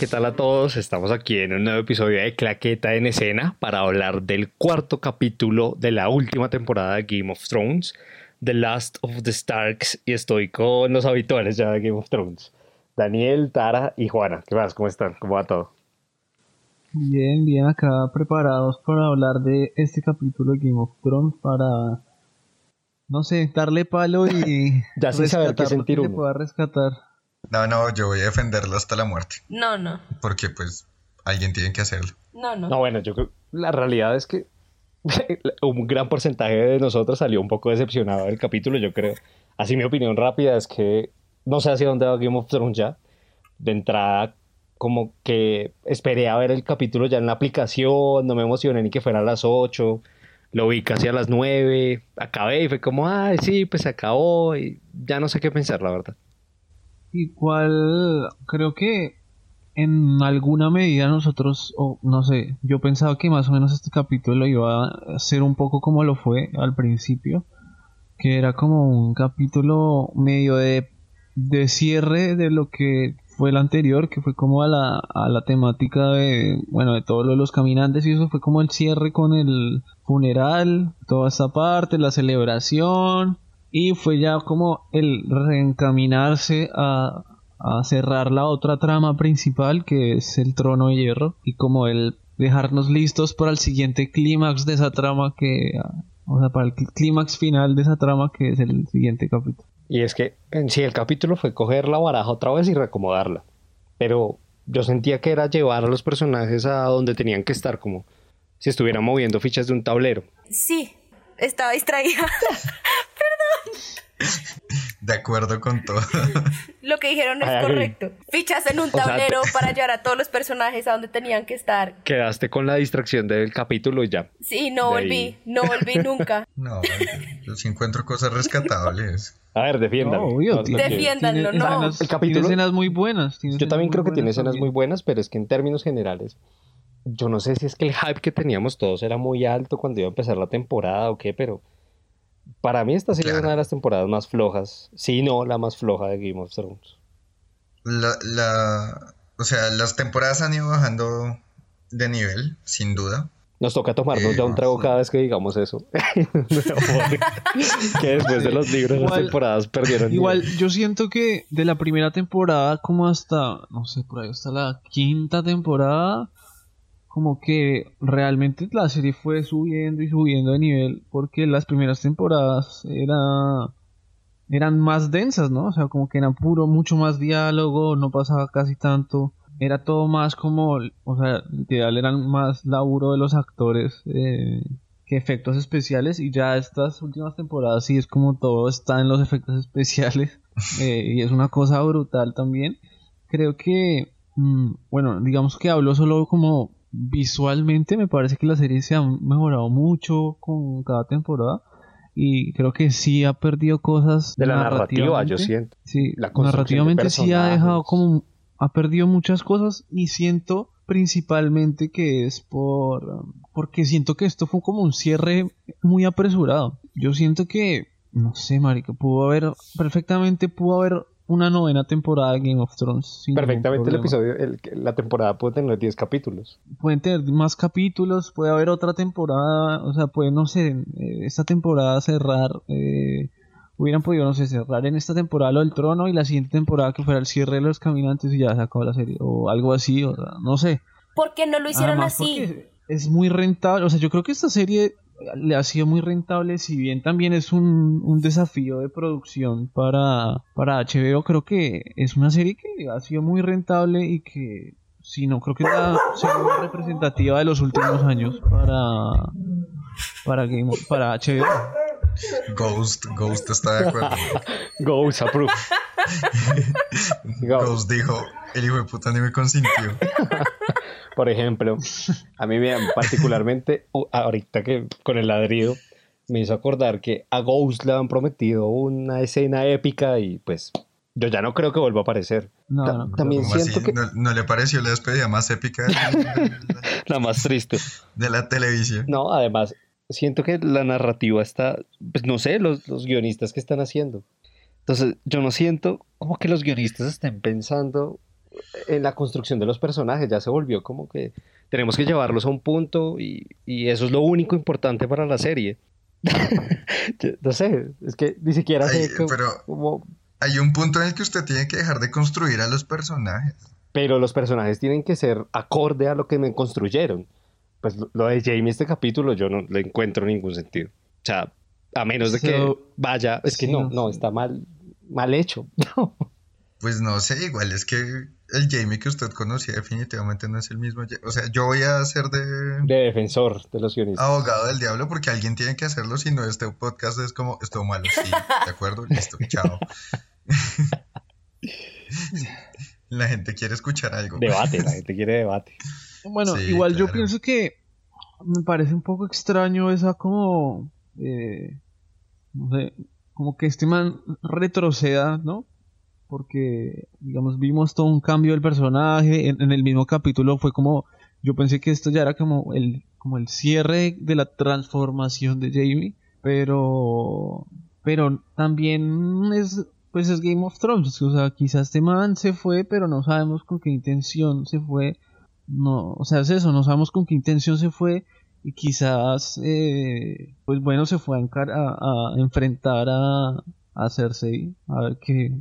¿qué tal a todos? Estamos aquí en un nuevo episodio de Claqueta en Escena para hablar del cuarto capítulo de la última temporada de Game of Thrones, The Last of the Starks, y estoy con los habituales ya de Game of Thrones, Daniel, Tara y Juana. ¿Qué más? ¿Cómo están? ¿Cómo va todo? Bien, bien, acá preparados para hablar de este capítulo de Game of Thrones para, no sé, darle palo y ya sin saber qué sentir que pueda rescatar. No, no, yo voy a defenderlo hasta la muerte. No, no. Porque pues alguien tiene que hacerlo. No, no. No, bueno, yo creo la realidad es que un gran porcentaje de nosotros salió un poco decepcionado del capítulo, yo creo. Así mi opinión rápida es que no sé hacia dónde va Game of Thrones ya. De entrada, como que esperé a ver el capítulo ya en la aplicación, no me emocioné ni que fuera a las 8, lo vi casi a las 9, acabé y fue como, ay, sí, pues se acabó y ya no sé qué pensar, la verdad. Igual, creo que en alguna medida nosotros, o no sé, yo pensaba que más o menos este capítulo iba a ser un poco como lo fue al principio, que era como un capítulo medio de, de cierre de lo que fue el anterior, que fue como a la, a la temática de, bueno, de todos los caminantes y eso fue como el cierre con el funeral, toda esta parte, la celebración, y fue ya como el reencaminarse a, cerrar la otra trama principal que es el trono de hierro y como el dejarnos listos para el siguiente clímax de esa trama que o sea para el clímax final de esa trama que es el siguiente capítulo. Y es que en sí el capítulo fue coger la baraja otra vez y reacomodarla. Pero yo sentía que era llevar a los personajes a donde tenían que estar como si estuvieran moviendo fichas de un tablero. Sí estaba distraída De acuerdo con todo. Lo que dijeron es correcto. Fichas en un tablero para llevar a todos los personajes a donde tenían que estar. Quedaste con la distracción del capítulo y ya. Sí, no volví, no volví nunca. No, yo sí encuentro cosas rescatables. A ver, defiéndanlo. No, Defiéndanlo, no. el capítulo, tiene escenas muy buenas. Yo también creo que tiene escenas muy buenas, pero es que en términos generales, yo no sé si es que el hype que teníamos todos era muy alto cuando iba a empezar la temporada o qué, pero para mí esta serie es una de las temporadas más flojas, si no la más floja de Game of Thrones. La, o sea, las temporadas han ido bajando de nivel, sin duda. Nos toca tomarnos ya un trago cada vez que digamos eso. que después de los libros las temporadas perdieron. Igual, yo siento que de la primera temporada como hasta, no sé, por ahí hasta la quinta temporada, como que realmente la serie fue subiendo y subiendo de nivel porque las primeras temporadas era, eran más densas, ¿no? O sea, como que era puro, mucho más diálogo, no pasaba casi tanto. Era todo más como, o sea, literal eran más laburo de los actores eh, que efectos especiales y ya estas últimas temporadas sí es como todo está en los efectos especiales eh, y es una cosa brutal también. Creo que, mm, bueno, digamos que hablo solo como visualmente me parece que la serie se ha mejorado mucho con cada temporada y creo que sí ha perdido cosas de la narrativa yo siento. Sí narrativamente sí ha dejado como ha perdido muchas cosas y siento principalmente que es por porque siento que esto fue como un cierre muy apresurado. Yo siento que no sé marica pudo haber perfectamente pudo haber una novena temporada de Game of Thrones. Perfectamente el episodio, la temporada puede tener 10 capítulos. Pueden tener más capítulos, puede haber otra temporada, o sea, puede, no sé, eh, esta temporada cerrar, eh, hubieran podido, no sé, cerrar en esta temporada lo del trono y la siguiente temporada que fuera el cierre de los caminantes y ya se acabó la serie, o algo así, o sea, no sé. ¿Por qué no lo hicieron así? Es muy rentable, o sea, yo creo que esta serie le ha sido muy rentable, si bien también es un, un desafío de producción para, para HBO, creo que es una serie que ha sido muy rentable y que, si no, creo que es la más representativa de los últimos años para, para, Game, para HBO. Ghost, Ghost está de acuerdo. Ghost approve. Ghost dijo, el hijo de puta ni me consintió. Por ejemplo, a mí me particularmente, ahorita que con el ladrido, me hizo acordar que a Ghost le han prometido una escena épica y pues yo ya no creo que vuelva a aparecer. No, También siento que... ¿No, le pareció la despedida más épica? la más triste. De la televisión. No, además, siento que la narrativa está, pues no sé, los, los guionistas que están haciendo. Entonces, yo no siento como que los guionistas estén pensando en la construcción de los personajes, ya se volvió como que tenemos que llevarlos a un punto y, eso es lo único importante para la serie. no sé, es que ni siquiera sé pero Hay un punto en el que usted tiene que dejar de construir a los personajes. Pero los personajes tienen que ser acorde a lo que me construyeron. Pues lo de Jamie este capítulo yo no le encuentro ningún sentido. O sea, a menos de que vaya, es que no, no, está mal, mal hecho. Pues no sé, igual es que el Jamie que usted conocía definitivamente no es el mismo. O sea, yo voy a ser de... De defensor de los guionistas. Abogado del diablo porque alguien tiene que hacerlo, si no este podcast es como, esto malo, sí, ¿de acuerdo? Listo, chao. la gente quiere escuchar algo. Debate, la gente quiere debate. Bueno, igual yo pienso que me parece un poco extraño esa como... Eh, no sé, como que este man retroceda, ¿no? porque, digamos, vimos todo un cambio del personaje. En, el mismo capítulo fue como, yo pensé que esto ya era como el, como el cierre de la transformación de Jamie, pero, pero también es, pues es Game of Thrones, o sea, quizás este man se fue, pero no sabemos con qué intención se fue. No, o sea, es eso, no sabemos con qué intención se fue y quizás, eh, pues bueno, se fue a, enfrentar a, a Cersei, a ver qué,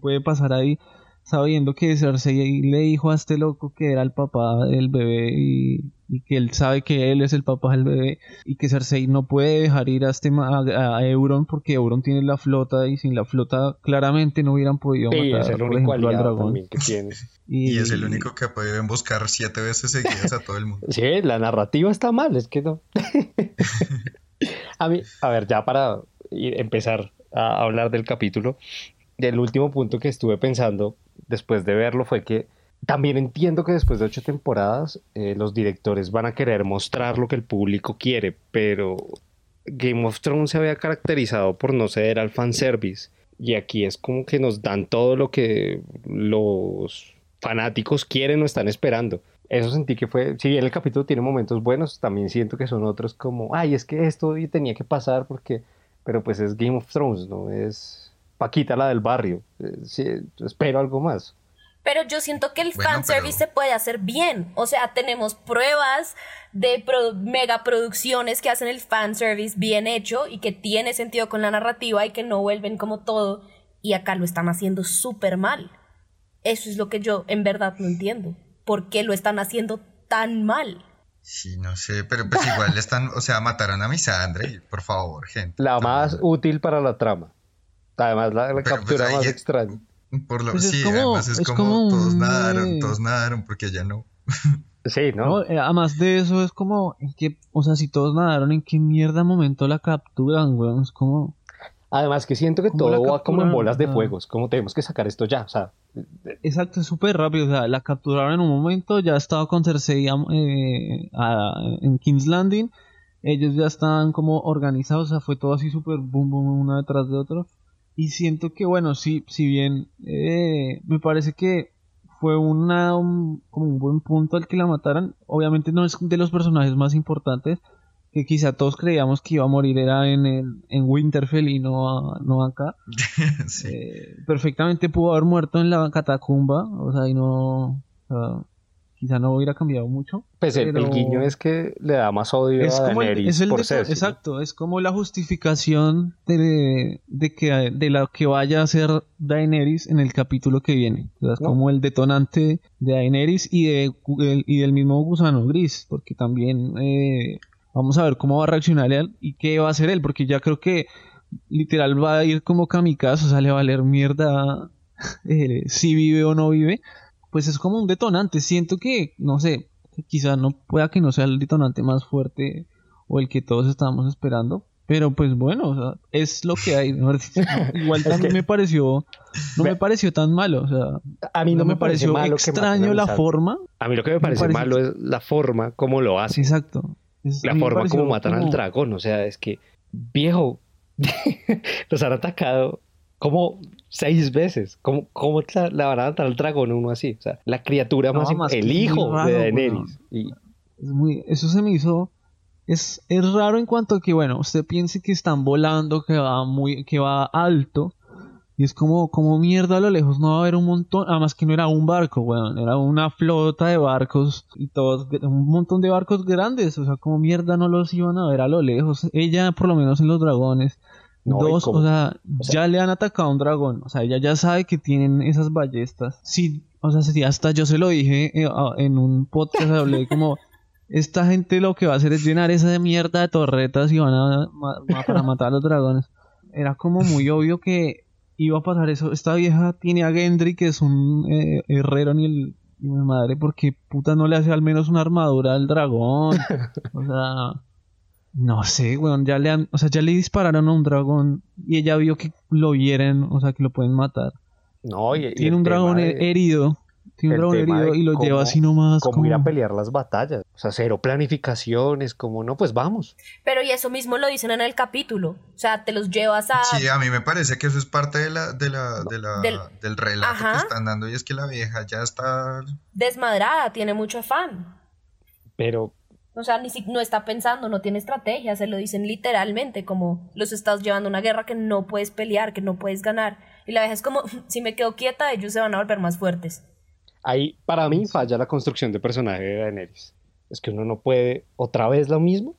puede pasar ahí sabiendo que Cersei le dijo a este loco que era el papá del bebé y, que él sabe que él es el papá del bebé y que Cersei no puede dejar ir a, este, a, Euron porque Euron tiene la flota y sin la flota claramente no hubieran podido matar por ejemplo al dragón que tiene. Y, y, es el único que ha podido emboscar siete veces seguidas a todo el mundo. sí, la narrativa está mal, es que no. a mí, a ver, ya para empezar a hablar del capítulo, el último punto que estuve pensando después de verlo fue que también entiendo que después de ocho temporadas eh, los directores van a querer mostrar lo que el público quiere, pero Game of Thrones se había caracterizado por no ceder al fanservice. Y aquí es como que nos dan todo lo que los fanáticos quieren o están esperando. Eso sentí que fue, si bien el capítulo tiene momentos buenos, también siento que son otros como, ay, es que esto tenía que pasar porque, pero pues es Game of Thrones, ¿no? Es, Paquita, la del barrio. Eh, espero algo más. Pero yo siento que el fanservice se puede hacer bien. O sea, tenemos pruebas de mega producciones que hacen el fanservice bien hecho y que tiene sentido con la narrativa y que no vuelven como todo. Y acá lo están haciendo súper mal. Eso es lo que yo en verdad no entiendo. ¿Por qué lo están haciendo tan mal? Sí, no sé, pero pues igual están, o sea, mataron a Misandre, por favor, gente. La más útil para la trama. Además, la, pues, captura más extraña. Por lo, pues sí, además es, como, todos nadaron, todos nadaron porque ya no. Sí, ¿no? Eh, además de eso, es como, en qué, o sea, si todos nadaron, ¿en qué mierda momento la capturan, weón? Es como... Además que siento que todo va como en bolas de fuegos, como tenemos que sacar esto ya, o sea... Exacto, es súper rápido, o sea, la capturaron en un momento, ya estaba con Cersei eh, en King's Landing, ellos ya estaban como organizados, o sea, fue todo así súper boom, boom, uno detrás de otro. Y siento que, bueno, sí, si bien eh, me parece que fue una, un, como un buen punto al que la mataran, obviamente no es de los personajes más importantes, que quizá todos creíamos que iba a morir era en, el, en Winterfell y no, no acá. Eh, perfectamente pudo haber muerto en la catacumba, o sea, y no quizá no hubiera cambiado mucho. Pues el, guiño es que le da más odio a Daenerys por Exacto, es como la justificación de, de, que de la que vaya a ser Daenerys en el capítulo que viene. es como el detonante de Daenerys y, de, y del mismo gusano gris, porque también eh, vamos a ver cómo va a reaccionar él y qué va a hacer él, porque ya creo que literal va a ir como kamikaze, o sea, le va a valer mierda eh, si vive o no vive pues es como un detonante. Siento que, no sé, quizá no pueda que no sea el detonante más fuerte o el que todos estábamos esperando. Pero pues bueno, o sea, es lo que hay. Igual también me pareció, no me pareció tan malo. O sea, a mí no, me, pareció malo extraño la forma. A mí lo que me parece, malo es la forma como lo hacen. Exacto. la forma como matan al dragón. O sea, es que, viejo, los han atacado como seis veces. ¿Cómo, cómo la, van a matar al dragón uno así? O sea, la criatura más, el hijo de Daenerys. Y... Es muy, eso se me hizo. Es, es raro en cuanto a que, bueno, usted piense que están volando, que va muy, que va alto. Y es como, como mierda a lo lejos no va a haber un montón, además que no era un barco, weón, era una flota de barcos y todos, un montón de barcos grandes, o sea, como mierda no los iban a ver a lo lejos. Ella, por lo menos en los dragones, dos, o sea, ya le han atacado a un dragón, o sea, ella ya sabe que tienen esas ballestas. Sí, o sea, si hasta yo se lo dije eh, en un podcast, hablé como, esta gente lo que va a hacer es llenar esa de mierda de torretas y van a, para matar a los dragones. Era como muy obvio que iba a pasar eso. Esta vieja tiene a Gendry, que es un eh, herrero ni el mi madre, porque puta no le hace al menos una armadura al dragón. o sea, no sé, weón, ya le han, o sea, ya le dispararon a un dragón y ella vio que lo hieren, o sea, que lo pueden matar. No, y, tiene un dragón herido tiene un herido y lo lleva así nomás. Como, ir a pelear las batallas. O sea, cero planificaciones, como no, pues vamos. Pero y eso mismo lo dicen en el capítulo. O sea, te los llevas a. Sí, a mí me parece que eso es parte de la, de la, de la del... relato que están dando. Y es que la vieja ya está. Desmadrada, tiene mucho afán. Pero. O sea, ni si, no está pensando, no tiene estrategia, se lo dicen literalmente, como los estás llevando a una guerra que no puedes pelear, que no puedes ganar. Y la vieja es como, si me quedo quieta, ellos se van a volver más fuertes. Ahí, para mí, falla la construcción de personaje de Daenerys. Es que uno no puede otra vez lo mismo.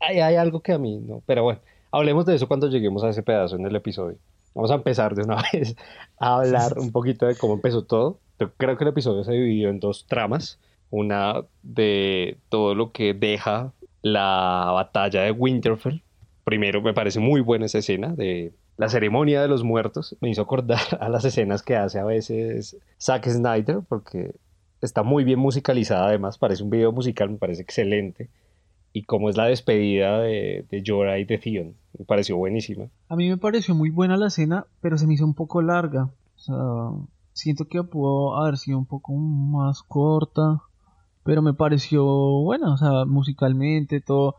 Hay, hay algo que a mí no. Pero bueno, hablemos de eso cuando lleguemos a ese pedazo en el episodio. Vamos a empezar de una vez a hablar un poquito de cómo empezó todo. creo que el episodio se dividió en dos tramas. Una de todo lo que deja la batalla de Winterfell. Primero me parece muy buena esa escena de la ceremonia de los muertos me hizo acordar a las escenas que hace a veces Zack Snyder, porque está muy bien musicalizada además, parece un video musical, me parece excelente. Y como es la despedida de, de Jorah y de Theon, me pareció buenísima. A mí me pareció muy buena la escena, pero se me hizo un poco larga. O sea, siento que pudo haber sido un poco más corta, pero me pareció buena, o sea, musicalmente, todo.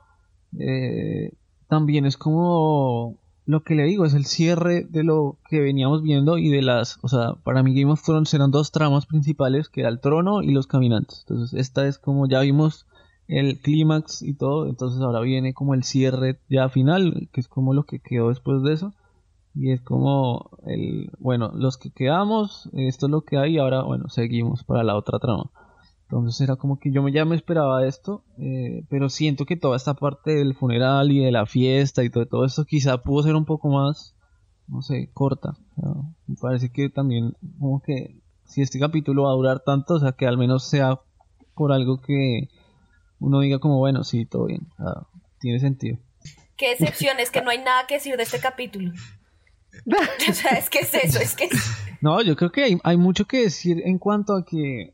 Eh, también es como lo que le digo es el cierre de lo que veníamos viendo y de las, o sea, para mí Game of Thrones eran dos tramas principales, que era el trono y los caminantes. Entonces, esta es como ya vimos el clímax y todo, entonces ahora viene como el cierre ya final, que es como lo que quedó después de eso. Y es como el, bueno, los que quedamos, esto es lo que hay, ahora, bueno, seguimos para la otra trama. Entonces era como que yo ya me esperaba esto, eh, pero siento que toda esta parte del funeral y de la fiesta y todo, todo esto quizá pudo ser un poco más, no sé, corta. me parece que también como que si este capítulo va a durar tanto, o sea, que al menos sea por algo que uno diga como, bueno, sí, todo bien, tiene sentido. Qué excepción, es que no hay nada que decir de este capítulo. o sea, es que es eso, es que... No, yo creo que hay, hay mucho que decir en cuanto a que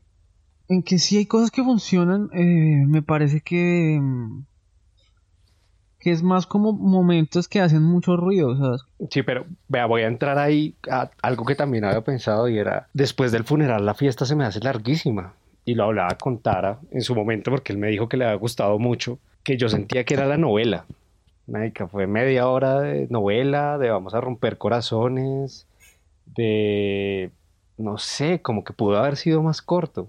en que sí hay cosas que funcionan, eh, me parece que, mm, que es más como momentos que hacen mucho ruido, ¿sabes? Sí, pero vea, voy a entrar ahí a algo que también había pensado y era, después del funeral la fiesta se me hace larguísima. Y lo hablaba con Tara en su momento porque él me dijo que le había gustado mucho, que yo sentía que era la novela. Médica, fue media hora de novela, de vamos a romper corazones, de, no sé, como que pudo haber sido más corto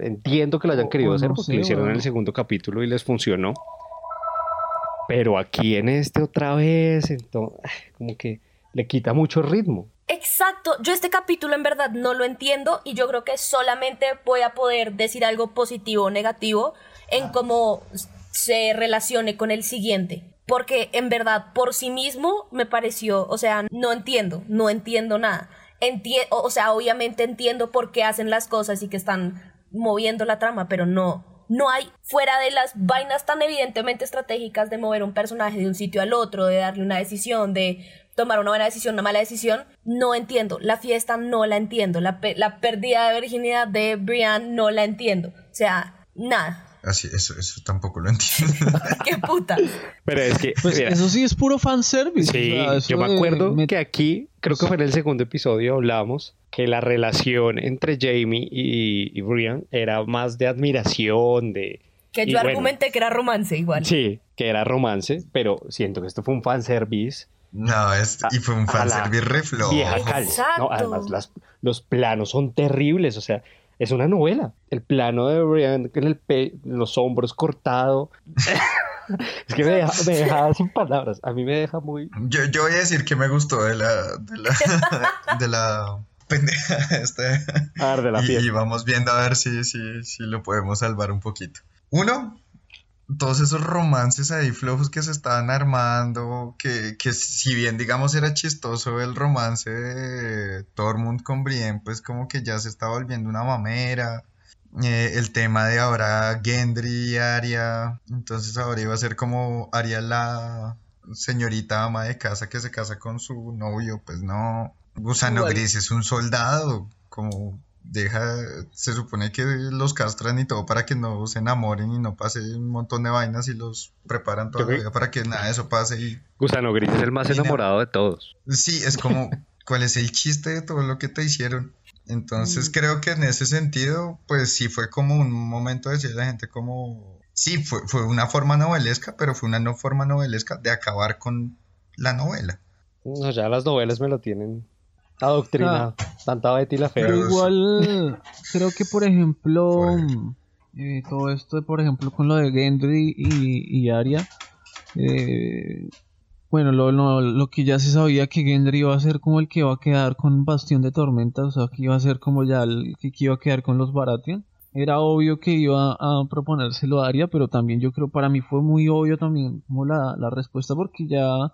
entiendo que lo hayan querido hacer porque lo hicieron en el segundo capítulo y les funcionó. Pero aquí en este otra vez, entonces, como que le quita mucho ritmo. Exacto, yo este capítulo en verdad no lo entiendo y yo creo que solamente voy a poder decir algo positivo o negativo en cómo se relacione con el siguiente. Porque en verdad por sí mismo me pareció, o sea, no entiendo, no entiendo nada. o sea, obviamente entiendo por qué hacen las cosas y que están moviendo la trama, pero no, no hay, fuera de las vainas tan evidentemente estratégicas de mover un personaje de un sitio al otro, de darle una decisión, de tomar una buena decisión, una mala decisión, no entiendo. La fiesta no la entiendo. La, la pérdida de virginidad de Brian no la entiendo. O sea, nada. Así, eso, eso tampoco lo entiendo. ¡Qué puta! Pero es que. Pues eso sí es puro fanservice. Sí, yo me acuerdo que aquí, creo que fue en el segundo episodio, hablamos que la relación entre Jamie y, Brian era más de admiración, de. Que yo argumenté que era romance igual. Sí, que era romance, pero siento que esto fue un fanservice. No, es, y fue un fanservice reflojo. No, además, los planos son terribles, o sea, es una novela. El plano de Brian en el los hombros cortado. es que me deja, me deja, sin palabras. A mí me deja muy. Yo, yo voy a decir que me gustó de la. de la. de la pendeja este. A ver, de la y, y vamos viendo a ver si, si, si lo podemos salvar un poquito. Uno, todos esos romances ahí flojos que se estaban armando, que, que si bien digamos era chistoso el romance de Tormund con Brienne, pues como que ya se está volviendo una mamera. Eh, el tema de ahora Gendry y Arya, entonces ahora iba a ser como Arya la señorita ama de casa que se casa con su novio, pues no. Gusano Igual. Gris es un soldado, como deja, se supone que los castran y todo para que no se enamoren y no pase un montón de vainas y los preparan todavía para que nada de eso pase y Gusano Gris es el más enamorado de todos. sí, es como, ¿cuál es el chiste de todo lo que te hicieron? Entonces Mm. creo que en ese sentido, pues sí fue como un momento de decir a la gente como, sí, fue, fue una forma novelesca, pero fue una no forma novelesca de acabar con la novela. No, ya las novelas me lo tienen adoctrinado. Tanta Betty la Fea. Pero igual, creo que por ejemplo, eh, todo esto, por ejemplo, con lo de Gendry y, y Arya, eh, bueno, lo, lo, lo que ya se sabía que Gendry iba a ser como el que iba a quedar con Bastión de Tormenta, o sea, que iba a ser como ya el que iba a quedar con los Baratheon. Era obvio que iba a proponérselo a Arya, pero también yo creo para mí fue muy obvio también como la, la respuesta porque ya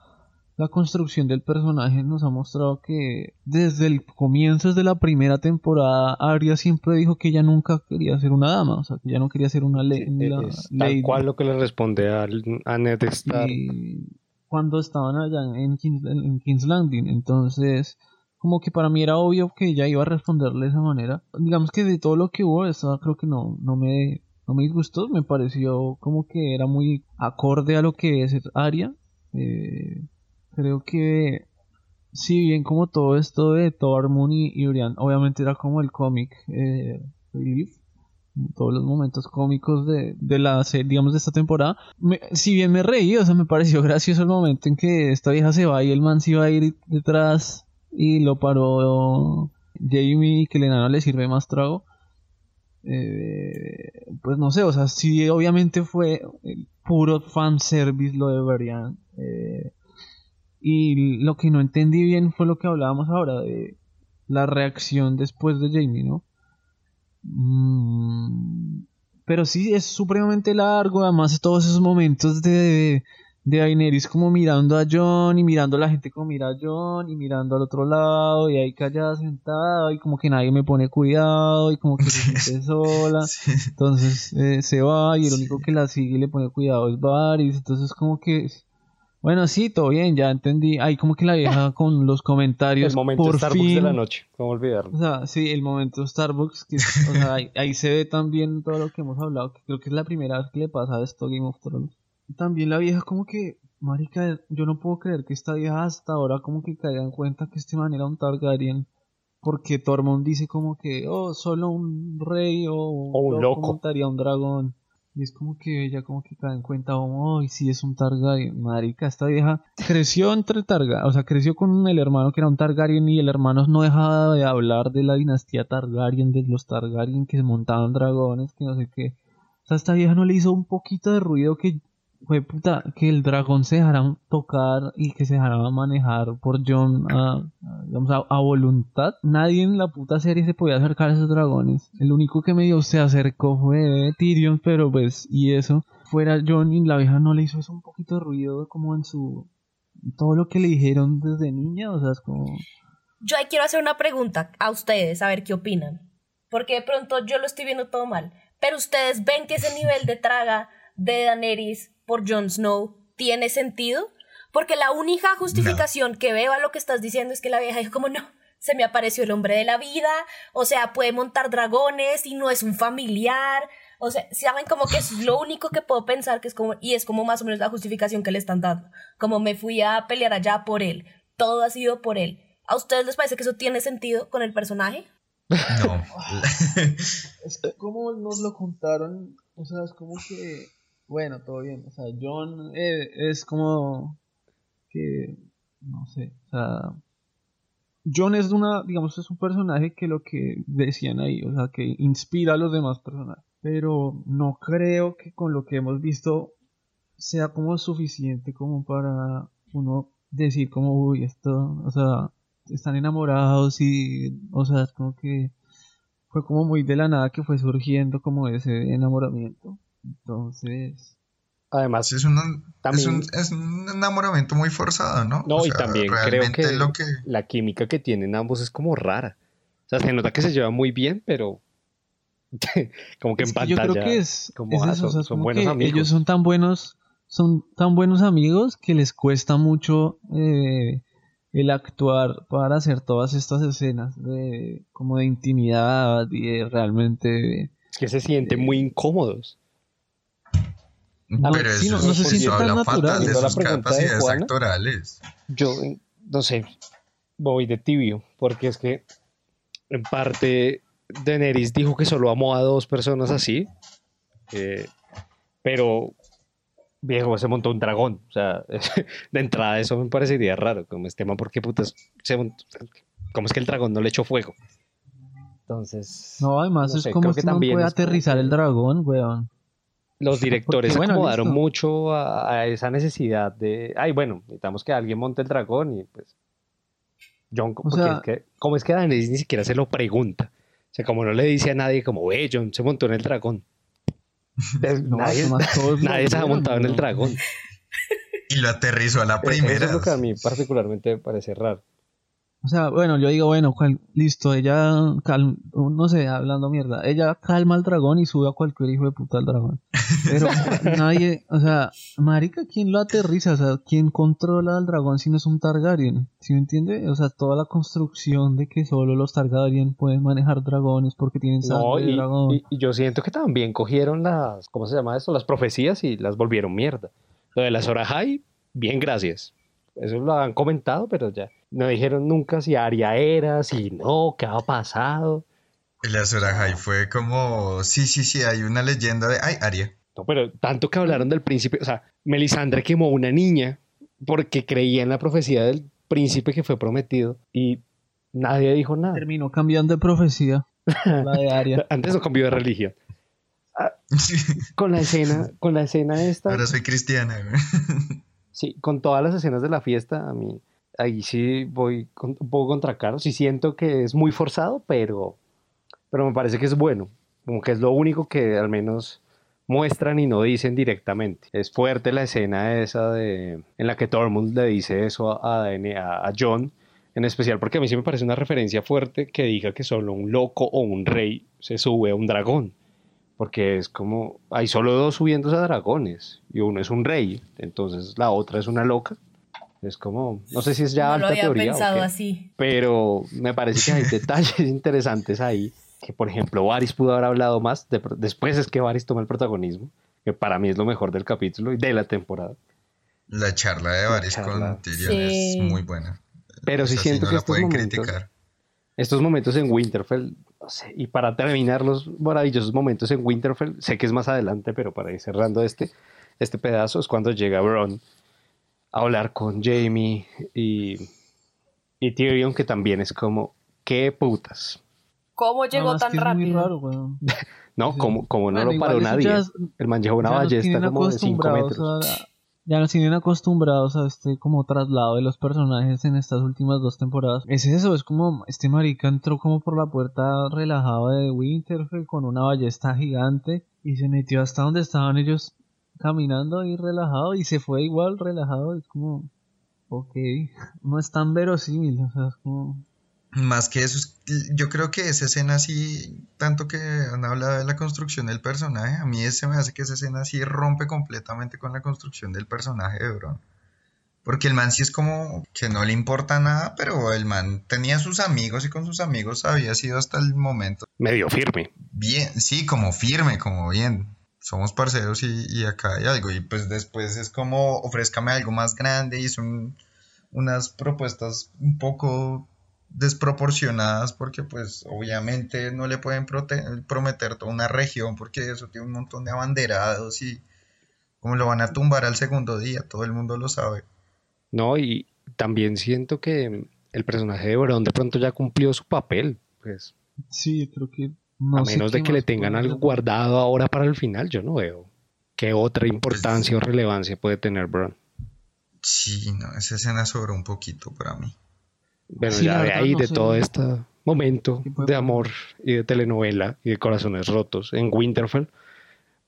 la construcción del personaje nos ha mostrado que desde el comienzo, desde la primera temporada, Arya siempre dijo que ella nunca quería ser una dama, o sea, que ella no quería ser una, le- la- es tal cual lo que le responde a Ned Stark. Y cuando estaban allá en King's, en King's Landing, entonces como que para mí era obvio que ella iba a responderle de esa manera. Digamos que de todo lo que hubo, esa creo que no, no me no me disgustó, me pareció como que era muy acorde a lo que es Arya. Eh, creo que si bien como todo esto de Tormund y, y Brian, obviamente era como el cómic eh, relief, todos los momentos cómicos de, de la serie, digamos, de esta temporada. Si bien me reí, o sea, me pareció gracioso el momento en que esta vieja se va y el man se iba a ir detrás y lo paró Jamie que el enano le sirve más trago. Eh, pues no sé, o sea, sí, obviamente fue el puro fanservice lo de Brian. Eh, y lo que no entendí bien fue lo que hablábamos ahora de la reacción después de Jamie, ¿no? Mm, pero sí, es supremamente largo. Además, todos esos momentos de, de Daenerys como mirando a John y mirando a la gente como mira a John y mirando al otro lado y ahí callada sentada y como que nadie me pone cuidado y como que se siente sola. Sí. Entonces eh, se va y el único que la sigue y le pone cuidado es Varys. Entonces como que... Bueno, sí, todo bien, ya entendí. Ahí como que la vieja con los comentarios El momento por Starbucks fin... de la noche. ¿Cómo olvidarlo? O sea, sí, el momento Starbucks, que, o sea, ahí, ahí se ve también todo lo que hemos hablado, que creo que es la primera vez que le pasa a esto Game of Thrones. También la vieja como que, marica, yo no puedo creer que esta vieja hasta ahora como que caiga en cuenta que este man era un Targaryen. Porque Tormund dice como que, oh, solo un rey o, un loco. montaría un dragón. Y es como que ella como que cae en cuenta, oh, sí es un Targaryen. Marica, esta vieja creció entre Targaryen, o sea, creció con el hermano que era un Targaryen y el hermano no dejaba de hablar de la dinastía Targaryen, de los Targaryen que montaban dragones, que no sé qué. O sea, esta vieja no le hizo un poquito de ruido que fue puta, que el dragón se dejara tocar y que se dejara manejar por John a, digamos, a, a voluntad. Nadie en la puta serie se podía acercar a esos dragones. El único que medio se acercó fue Tyrion, pero pues, y eso, fuera John y la vieja no le hizo eso un poquito de ruido como en su... Todo lo que le dijeron desde niña, o sea, es como... Yo ahí quiero hacer una pregunta a ustedes, a ver qué opinan. Porque de pronto yo lo estoy viendo todo mal. Pero ustedes ven que ese nivel de traga de Daenerys por Jon Snow tiene sentido. Porque la única justificación que veo a lo que estás diciendo es que la vieja dijo como no, se me apareció el hombre de la vida, o sea, puede montar dragones y no es un familiar. O sea, saben como que es lo único que puedo pensar que es como, y es como más o menos la justificación que le están dando. Como me fui a pelear allá por él. Todo ha sido por él. ¿A ustedes les parece que eso tiene sentido con el personaje? No. Es que como nos lo contaron, o sea, es como que, bueno, todo bien, o sea, John eh, es como que, no sé, o sea, John es una, digamos, es un personaje que lo que decían ahí, o sea, que inspira a los demás personajes, pero no creo que con lo que hemos visto sea como suficiente como para uno decir como, uy, esto, o sea, están enamorados y, o sea, es como que fue como muy de la nada que fue surgiendo como ese enamoramiento. Entonces... Además, es, un, es, un, enamoramiento muy forzado, ¿no? No, y también creo que, la química que tienen ambos es como rara. O sea, se nota que se lleva muy bien, pero como que en pantalla. Yo creo que es, como, ah, son, buenos amigos. Ellos son tan buenos, son tan buenos amigos que les cuesta mucho eh, el actuar para hacer todas estas escenas de como de intimidad y realmente es que se sienten muy incómodos no, pero eso no, se siente tan natural de sus capacidades actorales yo no sé voy de tibio porque es que en parte Daenerys dijo que solo amó a dos personas así eh, pero viejo, se montó un dragón. O sea, de entrada eso me parecería raro. Como este man, ¿por qué putas se montó? ¿Cómo es que el dragón no le echó fuego? Entonces. No, además es como que, también puede aterrizar el dragón, weón. Los directores se acomodaron mucho a, esa necesidad de. Ay, bueno, necesitamos que alguien monte el dragón y pues. John, es que, ¿cómo es que Daenerys ni siquiera se lo pregunta? O sea, como no le dice a nadie, como, ve, John se montó en el dragón nadie, se ha montado en el dragón. Y lo aterrizó a la primera. Eso es lo que a mí particularmente me parece raro. O sea, bueno, yo digo, bueno, listo, ella, no sé, hablando mierda, ella calma al dragón y sube a cualquier hijo de puta al dragón. Pero nadie, o sea, marica, ¿quién lo aterriza? O sea, ¿quién controla al dragón si no es un Targaryen? ¿Sí me entiende? O sea, toda la construcción de que solo los Targaryen pueden manejar dragones porque tienen sangre de dragón. Y, y, yo siento que también cogieron las, ¿cómo se llama esto? Las profecías y las volvieron mierda. Lo de las Orahai, bien gracias. Eso lo han comentado, pero ya no dijeron nunca si Aria era, si no, qué ha pasado. La Sorajai fue como, sí, sí, sí, hay una leyenda de, ay, Aria. No, pero tanto que hablaron del príncipe, o sea, Melisandre quemó una niña porque creía en la profecía del príncipe que fue prometido y nadie dijo nada. Terminó cambiando de profecía, la de Aria. Antes no cambió de religión. Ah, con la escena, con la escena esta. Ahora soy cristiana. sí, con todas las escenas de la fiesta, a mí ahí sí voy un poco contra Carlos. Sí siento que es muy forzado, pero, pero me parece que es bueno. Como que es lo único que al menos muestran y no dicen directamente. Es fuerte la escena esa de en la que Tormund le dice eso a, a, a John, en especial porque a mí sí me parece una referencia fuerte que diga que solo un loco o un rey se sube a un dragón. Porque es como, hay solo dos subiendo a dragones y uno es un rey, entonces la otra es una loca. Es como, no sé si es ya no alta lo había teoría. Pensado así. Pero me parece que hay detalles interesantes ahí. Que por ejemplo, Varys pudo haber hablado más. después es que Varys toma el protagonismo. Que para mí es lo mejor del capítulo y de la temporada. La charla de Varys con Tyrion es muy buena. Pero sí siento que estos momentos, estos momentos en Winterfell, no sé, y para terminar los maravillosos momentos en Winterfell, sé que es más adelante, pero para ir cerrando este, este pedazo es cuando llega Bron hablar con Jamie y, y Tyrion, que también es como, qué putas. ¿Cómo llegó tan rápido? no, como, como no lo paró nadie. el man llevó una ballesta como de 5 metros. ya nos tienen acostumbrados a este como traslado de los personajes en estas últimas dos temporadas. Es eso, es como este marica entró como por la puerta relajado de Winterfell con una ballesta gigante y se metió hasta donde estaban ellos caminando ahí relajado y se fue igual relajado. Es como, ok, no es tan verosímil, o sea, es como... Más que eso, yo creo que esa escena así, tanto que han hablado de la construcción del personaje, a mí se me hace que esa escena así rompe completamente con la construcción del personaje de Bron. Porque el man sí es como que no le importa nada, pero el man tenía sus amigos y con sus amigos había sido hasta el momento. Medio firme. Bien, sí, como firme, como bien somos parceros y, acá hay algo. Y pues después es como ofrézcame algo más grande y son unas propuestas un poco desproporcionadas porque pues obviamente no le pueden prometer toda una región porque eso tiene un montón de abanderados y como lo van a tumbar al segundo día, todo el mundo lo sabe. No, y también siento que el personaje de Bron de pronto ya cumplió su papel, pues. Sí, creo que a menos de que le tengan algo guardado ahora para el final, yo no veo ¿Qué otra importancia o relevancia puede tener Bron? Sí, no, esa escena sobró un poquito para mí. Bueno, ya de ahí, de todo este momento de amor y de telenovela y de corazones rotos en Winterfell,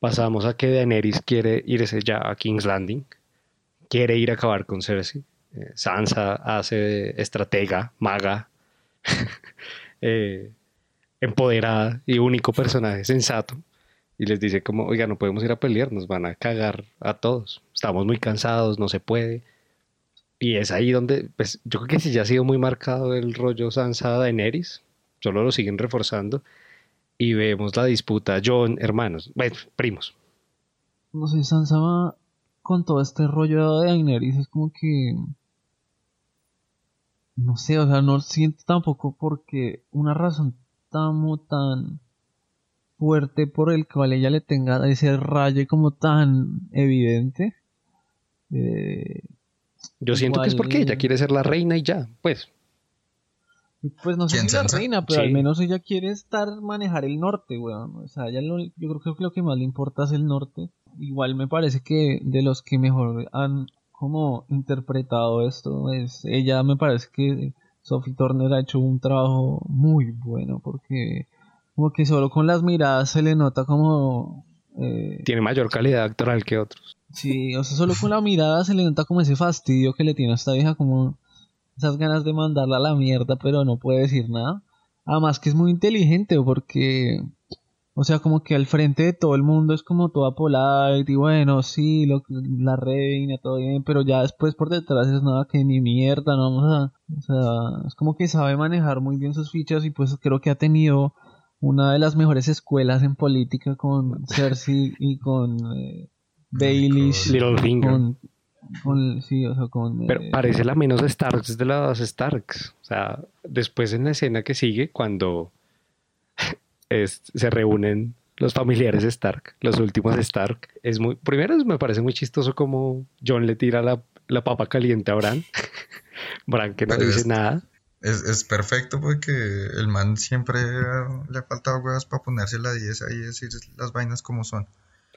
pasamos a que Daenerys quiere irse ya a King's Landing, quiere ir a acabar con Cersei. Eh, Sansa hace estratega, maga, eh, empoderada y único personaje sensato. Y les dice como, oiga, no podemos ir a pelear, nos van a cagar a todos. Estamos muy cansados, no se puede. Y es ahí donde, pues yo creo que sí ya ha sido muy marcado el rollo Sansa Daenerys, solo lo siguen reforzando y vemos la disputa John, hermanos, bueno, primos. No sé, Sansa con todo este rollo de Daenerys, es como que no sé, o sea, no siento tampoco porque una razón tan tan fuerte por el cual ella le tenga ese rayo como tan evidente. Eh, yo siento que es porque ella quiere ser la reina y ya, pues. Pues no sé si la reina, pero al menos ella quiere estar, manejar el norte, weón. O sea, ella yo creo que lo que más le importa es el norte. Igual me parece que de los que mejor han como interpretado esto es ella, me parece que Sophie Turner ha hecho un trabajo muy bueno porque como que solo con las miradas se le nota como... Eh, Tiene mayor calidad actoral que otros. Sí, o sea, solo con la mirada se le nota como ese fastidio que le tiene a esta vieja, como esas ganas de mandarla a la mierda, pero no puede decir nada. Además que es muy inteligente porque, o sea, como que al frente de todo el mundo es como toda polite y bueno, sí, lo, la reina, todo bien, pero ya después por detrás es nada que ni mierda, no vamos a, o sea, es como que sabe manejar muy bien sus fichas y pues creo que ha tenido una de las mejores escuelas en política con Cersei y con eh, Baelish. Littlefinger. Con, sí, o sea, con, Pero eh, parece la menos Starks de las Starks. O sea, después en la escena que sigue, cuando se reúnen los familiares Stark, los últimos Stark, es muy. Primero me parece muy chistoso como John le tira la, la papa caliente a Bran. Bran que no dice nada. Es, es, perfecto porque el man siempre le ha faltado huevas para ponerse la 10 ahí y decir las vainas como son.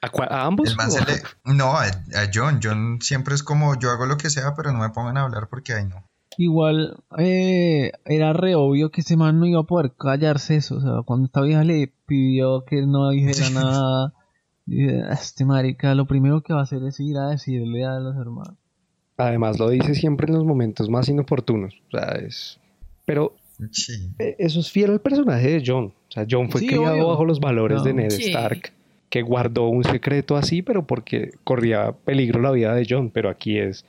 ¿A, ambos? no, a, John. John siempre es como yo hago lo que sea, pero no me pongan a hablar porque ahí no. Igual eh, era re obvio que ese man no iba a poder callarse eso. O sea, cuando esta vieja le pidió que no dijera nada, ah, este marica lo primero que va a hacer es ir a decirle a los hermanos. Además lo dice siempre en los momentos más inoportunos. O sea, es... Pero e, eso es fiel al personaje de John. O sea, John fue criado bajo los valores de Ned Stark que guardó un secreto así, pero porque corría peligro la vida de John, pero aquí es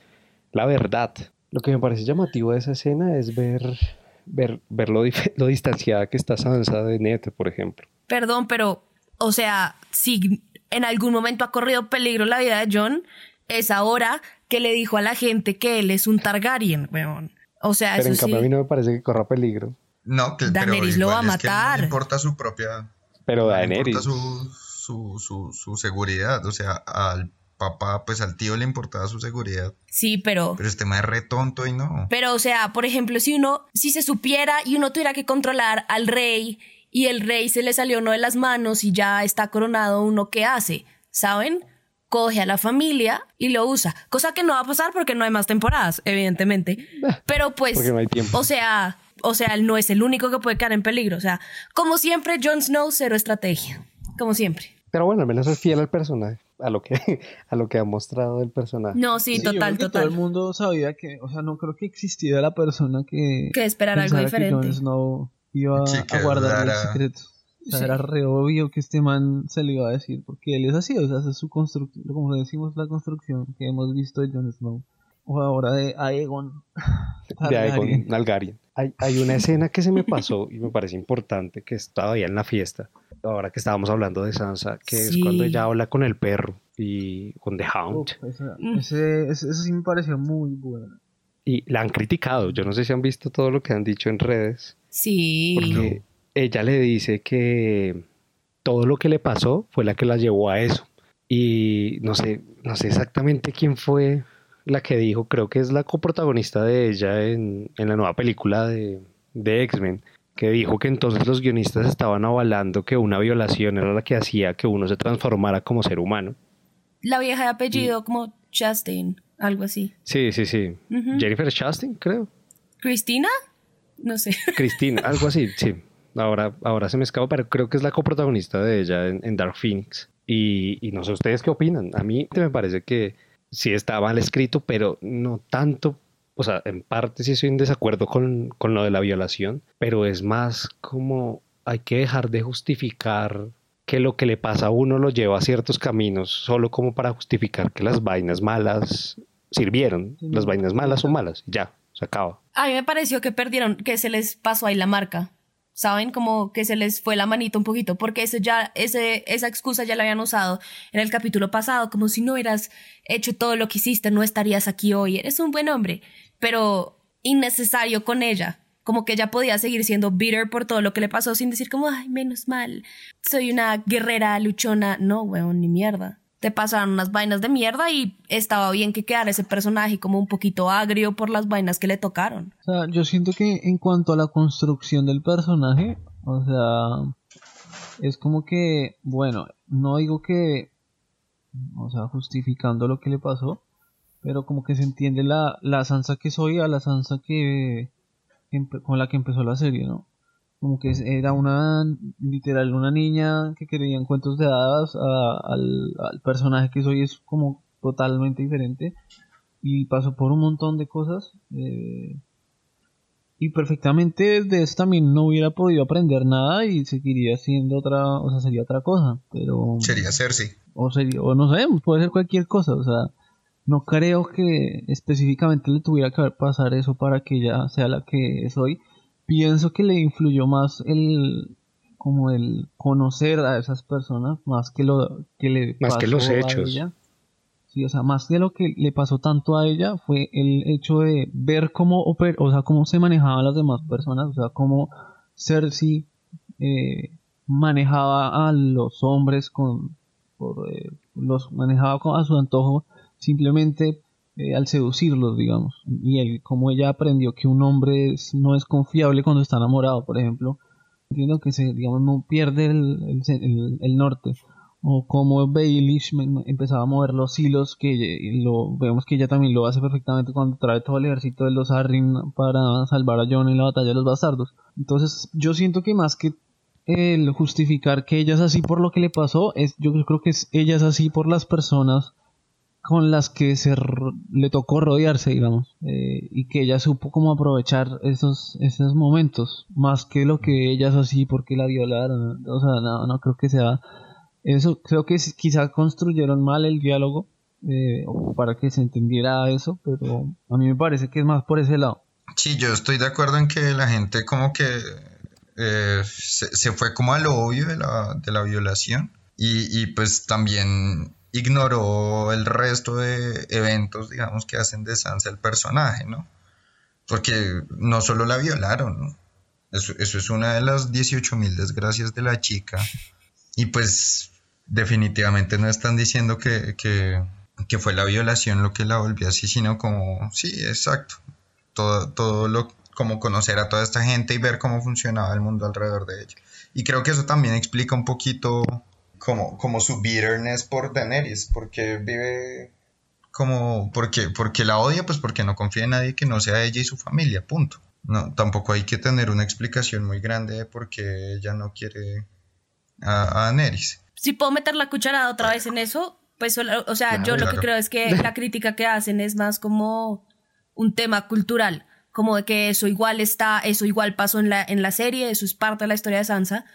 la verdad. Lo que me parece llamativo de esa escena es ver, ver, ver lo, distanciada que está Sansa de Ned, por ejemplo. Perdón, pero, o sea, si en algún momento ha corrido peligro la vida de John, es ahora que le dijo a la gente que él es un Targaryen, weón. O sea, pero en cambio a mí no me parece que corra peligro. No, que Daenerys lo va a matar. no importa su propia. Pero Daenerys su, su, seguridad. O sea, al papá, pues al tío le importaba su seguridad. Sí, pero. Pero este más es re tonto y no. Pero, o sea, por ejemplo, si uno, si se supiera y uno tuviera que controlar al rey y el rey se le salió uno de las manos y ya está coronado, uno qué hace, ¿saben? Coge a la familia y lo usa. Cosa que no va a pasar porque no hay más temporadas, evidentemente. Pero pues, o sea, o sea, él no es el único que puede quedar en peligro. O sea, como siempre, Jon Snow, cero estrategia. Como siempre. Pero bueno, al menos es fiel al personaje, a lo que, a lo que ha mostrado el personaje. No, sí, total, total. Todo el mundo sabía que, o sea, no creo que existiera la persona que... Que esperara algo diferente. Que Jon iba a guardar el secreto. O sea, era re obvio que este man se lo iba a decir, porque él es así, o sea, es su construcción, como decimos, la construcción que hemos visto de Jon Snow. O ahora de Aegon. De Aegon Nalgarian. Hay, hay una escena que se me pasó y me parece importante, que estaba ahí en la fiesta, ahora que estábamos hablando de Sansa, que es cuando ella habla con el perro y con The Hound. Mm. ese, sí me pareció muy bueno. Y la han criticado, yo no sé si han visto todo lo que han dicho en redes. Sí. Porque ella le dice que todo lo que le pasó fue la que la llevó a eso. Y no sé, no sé exactamente quién fue la que dijo, creo que es la coprotagonista de ella en, en la nueva película de, de X-Men, que dijo que entonces los guionistas estaban avalando que una violación era la que hacía que uno se transformara como ser humano. la vieja de apellido como Chastain, algo así. Sí, sí, sí. Jennifer Chastain, creo. ¿Cristina? No sé. Cristina, algo así, sí. Ahora, ahora se me escapa, pero creo que es la coprotagonista de ella en, Dark Phoenix. Y, y, no sé ustedes qué opinan. A mí me parece que sí está mal escrito, pero no tanto. O sea, en parte sí estoy en desacuerdo con, con lo de la violación, pero es más como hay que dejar de justificar que lo que le pasa a uno lo lleva a ciertos caminos solo como para justificar que las vainas malas sirvieron. Las vainas malas son malas, ya, se acaba. A mí me pareció que perdieron, que se les pasó ahí la marca. ¿Saben? Como que se les fue la manita un poquito, porque eso ya, ese, esa excusa ya la habían usado en el capítulo pasado, como si no hubieras hecho todo lo que hiciste, no estarías aquí hoy. Eres un buen hombre, pero innecesario con ella como que ella podía seguir siendo bitter por todo lo que le pasó sin decir como, ay, menos mal, soy una guerrera luchona. No, weón, ni mierda. Te pasaron unas vainas de mierda y estaba bien que quedara ese personaje como un poquito agrio por las vainas que le tocaron. O sea, yo siento que en cuanto a la construcción del personaje, o sea, es como que, bueno, no digo que, o sea, justificando lo que le pasó, pero como que se entiende la, la Sansa que soy a la Sansa que, con la que empezó la serie, ¿no? Como que era una, literal, una niña que quería cuentos de hadas, al, personaje que soy es como totalmente diferente y pasó por un montón de cosas eh, y perfectamente de eso también no hubiera podido aprender nada y seguiría siendo otra, o sea, sería otra cosa, pero... Sería Cersei. O sería, o no sé, puede ser cualquier cosa, o sea, no creo que específicamente le tuviera que pasar eso para que ella sea la que es hoy. Pienso que le influyó más el como el conocer a esas personas más que lo que le más pasó que los hechos. a ella. Sí, o sea, más de lo que le pasó tanto a ella fue el hecho de ver cómo oper o sea, cómo se manejaban las demás personas, o sea, cómo Cersei eh, manejaba a los hombres con eh, los manejaba a su antojo simplemente eh, al seducirlos, digamos. Y él, como ella aprendió que un hombre no es confiable cuando está enamorado, por ejemplo, entiendo que se, digamos, no pierde el, el, norte. O como Baelish empezaba a mover los hilos, que lo, vemos que ella también lo hace perfectamente cuando trae todo el ejército de los Arryn para salvar a Jon en la batalla de los bastardos. Entonces, yo siento que más que el justificar que ella es así por lo que le pasó, es, yo creo que es, ella es así por las personas con las que se le tocó rodearse, digamos, eh, y que ella supo cómo aprovechar esos, esos momentos, más que lo que ella es así porque la violaron, o sea, no, no creo que sea eso, creo que quizá construyeron mal el diálogo eh, para que se entendiera eso, pero a mí me parece que es más por ese lado. Sí, yo estoy de acuerdo en que la gente como que eh, se, fue como a lo obvio de la, de la violación y, y pues también ignoró el resto de eventos, digamos, que hacen de Sansa el personaje, ¿no? Porque no solo la violaron, ¿no? Eso, es una de las 18.000 desgracias de la chica. Y pues definitivamente no están diciendo que, que, fue la violación lo que la volvió así, sino como, sí, exacto. Todo, todo lo, como conocer a toda esta gente y ver cómo funcionaba el mundo alrededor de ella. Y creo que eso también explica un poquito como, como su bitterness por Daenerys, porque vive como, porque, porque la odia, pues porque no confía en nadie que no sea ella y su familia, punto. No, tampoco hay que tener una explicación muy grande de por qué ella no quiere a, a Daenerys. Si puedo meter la cucharada otra vez en eso, pues, o sea, yo lo que creo es que la crítica que hacen es más como un tema cultural, como de que eso igual está, eso igual pasó en la, en la serie, eso es parte de la historia de Sansa,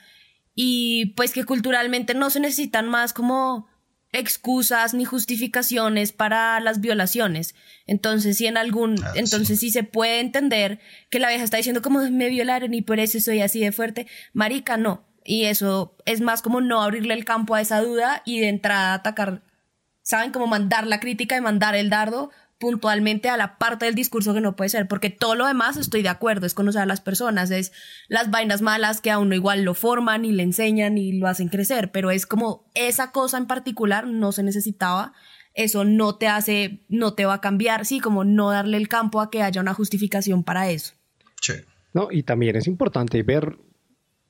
y pues que culturalmente no se necesitan más como excusas ni justificaciones para las violaciones. Entonces, si en algún, ah, entonces sí. se puede entender que la vieja está diciendo como me violaron y por eso soy así de fuerte. Marica, no. Y eso es más como no abrirle el campo a esa duda y de entrada atacar, ¿saben? Como mandar la crítica y mandar el dardo puntualmente a la parte del discurso que no puede ser, porque todo lo demás estoy de acuerdo, es conocer a las personas, es las vainas malas que a uno igual lo forman y le enseñan y lo hacen crecer, pero es como esa cosa en particular no se necesitaba, eso no te hace, no te va a cambiar, sí, como no darle el campo a que haya una justificación para eso. Sí. No, y también es importante ver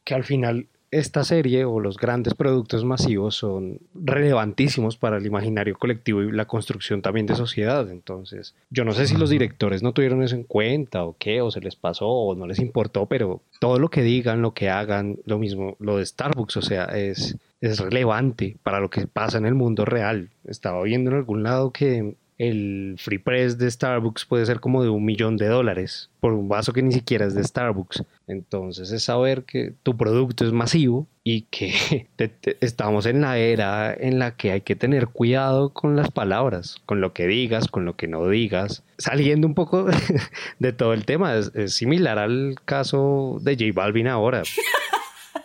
que al final esta serie o los grandes productos masivos son relevantísimos para el imaginario colectivo y la construcción también de sociedad. Entonces, yo no sé si los directores no tuvieron eso en cuenta o qué, o se les pasó o no les importó, pero todo lo que digan, lo que hagan, lo mismo, lo de Starbucks, o sea, es, es relevante para lo que pasa en el mundo real. Estaba viendo en algún lado que el free press de Starbucks puede ser como de un millón de dólares por un vaso que ni siquiera es de Starbucks. Entonces es saber que tu producto es masivo y que estamos en la era en la que hay que tener cuidado con las palabras, con lo que digas, con lo que no digas. Saliendo un poco de todo el tema, es, es similar al caso de J Balvin ahora.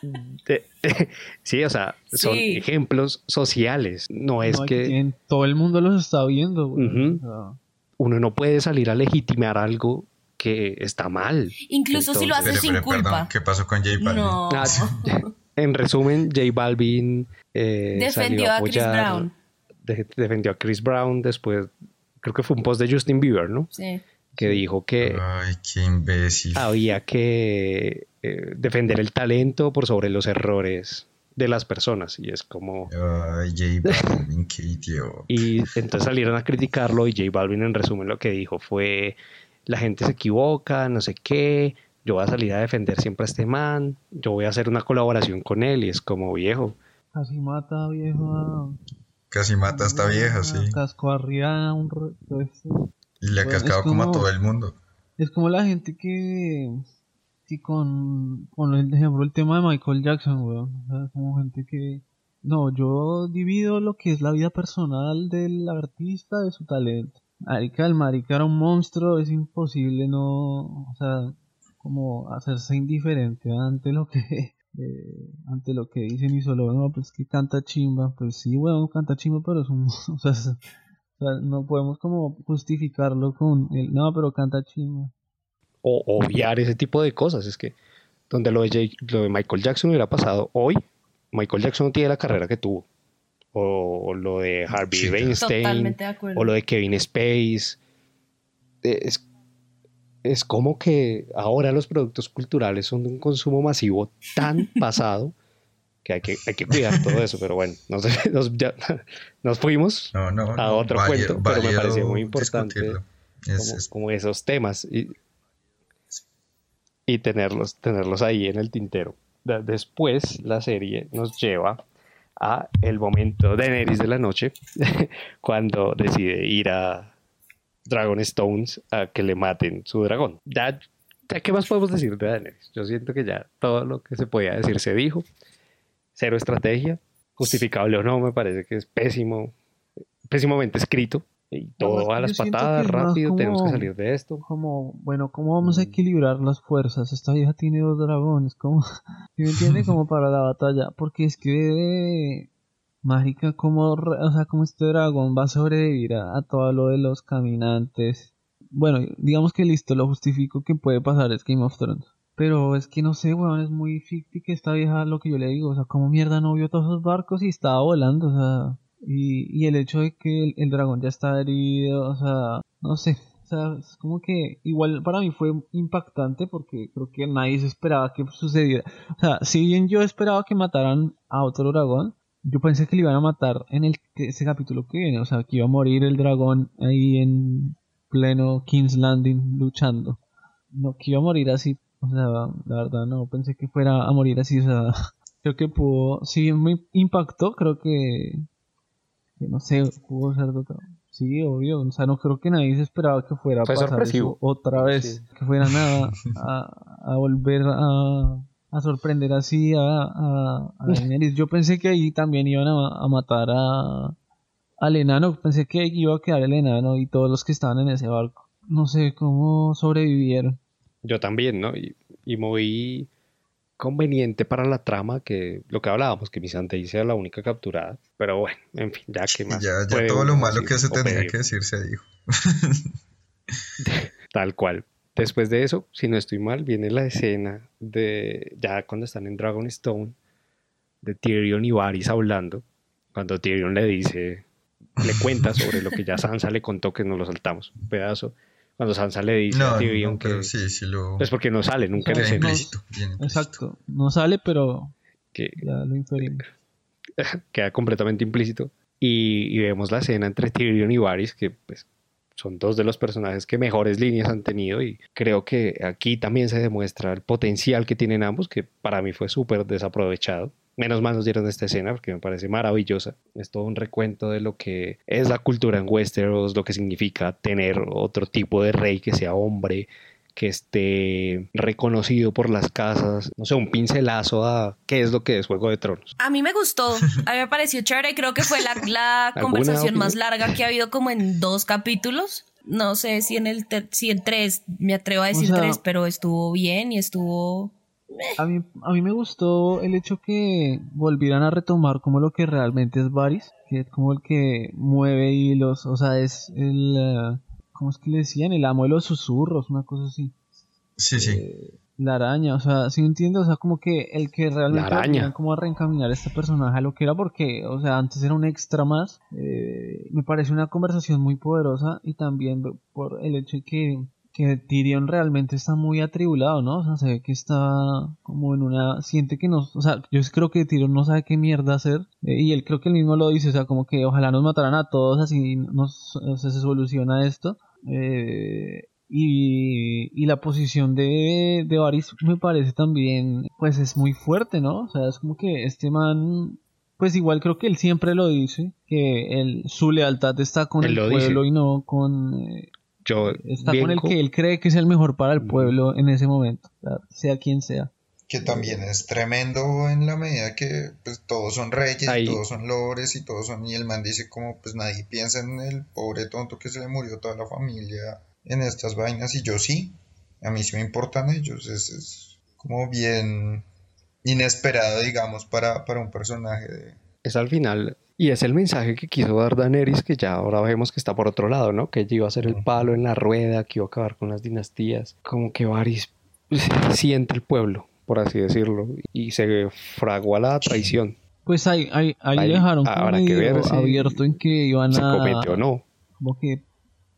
sí, o sea, son ejemplos sociales. No es que. todo el mundo los está viendo. Uno no puede salir a legitimar algo que está mal. Incluso si lo hace sin culpa. ¿Qué pasó con J Balvin? Ah, en resumen, J Balvin eh, defendió a, Chris Brown. defendió a Chris Brown después. Creo que fue un post de Justin Bieber, ¿no? Sí que dijo que Ay, qué imbécil. había que eh, defender el talento por sobre los errores de las personas y es como Ay, J Balvin, qué idiota. y entonces salieron a criticarlo y J Balvin en resumen lo que dijo fue la gente se equivoca, no sé qué, yo voy a salir a defender siempre a este man, yo voy a hacer una colaboración con él y es como viejo. Casi mata viejo. Casi mata a esta vieja, sí. Casco arriba un y le ha cascado como, a todo el mundo. Es como la gente que, que con, con el ejemplo el tema de Michael Jackson, weón. O sea, como gente que, no, yo divido lo que es la vida personal del artista de su talento. Marica, el marica era un monstruo, es imposible no, o sea, como hacerse indiferente ante lo que, eh, ante lo que dicen y solo, no, pues que canta chimba, pues sí, weón, canta chimba, pero es un, o sea, o sea, no podemos como justificarlo con el, no, pero canta chingo. O obviar ese tipo de cosas. Es que donde lo de, lo de Michael Jackson hubiera pasado hoy, Michael Jackson no tiene la carrera que tuvo. O, lo de Harvey Weinstein. O lo de Kevin Space. Es, es como que ahora los productos culturales son de un consumo masivo tan pasado que hay que, hay que cuidar todo eso, pero bueno, nos, nos, fuimos a otro cuento, pero me pareció muy importante como, esos temas y, y tenerlos, tenerlos ahí en el tintero. Después la serie nos lleva a el momento de Neris de la noche, cuando decide ir a Dragon Stones a que le maten su dragón. Ya, ¿Qué más podemos decir de Daenerys? Yo siento que ya todo lo que se podía decir se dijo cero estrategia, justificable o no, me parece que es pésimo, pésimamente escrito. Y todo a las patadas, rápido, tenemos que salir de esto. Como, bueno, ¿cómo vamos a mm. equilibrar las fuerzas? Esta vieja tiene dos dragones, ¿cómo? me entiende? Como para la batalla, porque es que mágica como, o sea, como este dragón va a sobrevivir a, todo lo de los caminantes. Bueno, digamos que listo, lo justifico que puede pasar, es Game of Thrones. Pero es que no sé, weón, es muy ficti que esta vieja lo que yo le digo, o sea, como mierda no vio todos esos barcos y estaba volando, o sea, y, y el hecho de que el, dragón ya está herido, o sea, no sé, o sea, es como que igual para mí fue impactante porque creo que nadie se esperaba que sucediera. O sea, si bien yo esperaba que mataran a otro dragón, yo pensé que le iban a matar en el ese capítulo que viene, o sea, que iba a morir el dragón ahí en pleno King's Landing luchando. No, que iba a morir así o sea, la verdad no pensé que fuera a morir así. O sea, creo que pudo, si bien me impactó, creo que, que no sé, de otra. Sí, obvio. O sea, no creo que nadie se esperaba que fuera a pasar eso otra vez. Que fuera nada a, a volver a, a sorprender así a, a, Yo pensé que ahí también iban a, matar a, al enano. Pensé que iba a quedar el enano y todos los que estaban en ese barco. No sé cómo sobrevivieron. Yo también, ¿no? Y, muy conveniente para la trama que lo que hablábamos, que Misante sea la única capturada. Pero bueno, en fin, ya que más. Ya, ya todo lo malo que se tenía que decir se dijo. Tal cual. Después de eso, si no estoy mal, viene la escena de ya cuando están en Dragonstone, de Tyrion y Varys hablando, cuando Tyrion le dice, le cuenta sobre lo que ya Sansa le contó que nos lo saltamos, un pedazo, cuando Sansa le dice a Tyrion que... Sí, sí lo... Pues porque no sale, nunca en Exacto, no sale, pero... que ya lo inferimos. queda completamente implícito. Y, y, vemos la escena entre Tyrion y Varys, que pues son dos de los personajes que mejores líneas han tenido y creo que aquí también se demuestra el potencial que tienen ambos, que para mí fue súper desaprovechado. Menos mal nos dieron esta escena porque me parece maravillosa. Es todo un recuento de lo que es la cultura en Westeros, lo que significa tener otro tipo de rey que sea hombre, que esté reconocido por las casas, no sé, un pincelazo a qué es lo que es Juego de Tronos. A mí me gustó, a mí me pareció chévere, creo que fue la, la conversación más larga que ha habido como en dos capítulos. No sé si en el si en tres, me atrevo a decir tres, pero estuvo bien y estuvo a mí, a mí me gustó el hecho que volvieran a retomar como lo que realmente es Varys, que es como el que mueve hilos, o sea, es el, eh, ¿cómo es que le decían? El amo de los susurros, una cosa así. Sí, sí. Eh, la araña, o sea, si ¿sí entiendes, o sea, como que el que realmente la araña. como a reencaminar a este personaje a lo que era, porque, o sea, antes era un extra más, eh, me parece una conversación muy poderosa y también por el hecho de que que Tyrion realmente está muy atribulado, ¿no? O sea, se ve que está como en una... Siente que no... O sea, yo creo que Tyrion no sabe qué mierda hacer. Eh, y él creo que él mismo lo dice, o sea, como que ojalá nos mataran a todos, así nos, se soluciona esto. Eh, y, y, la posición de, de Varys me parece también, pues es muy fuerte, ¿no? O sea, es como que este man pues igual creo que él siempre lo dice, que él, su lealtad está con el pueblo y no con, eh, Está con el que él cree que es el mejor para el pueblo en ese momento, sea quien sea. Que también es tremendo en la medida que pues todos son reyes, y todos son lores y todos son... Y el man dice como pues nadie piensa en el pobre tonto que se le murió toda la familia en estas vainas y yo sí, a mí sí me importan ellos, es, como bien inesperado digamos para, para un personaje de... Es al final y es el mensaje que quiso dar Daenerys, que ya ahora vemos que está por otro lado, ¿no? Que ella iba a ser el palo en la rueda, que iba a acabar con las dinastías. Como que Varys siente el pueblo, por así decirlo, y se fragua la traición. Pues ahí, ahí, ahí, dejaron como abierto en que iban a... Se cometió o no. Como que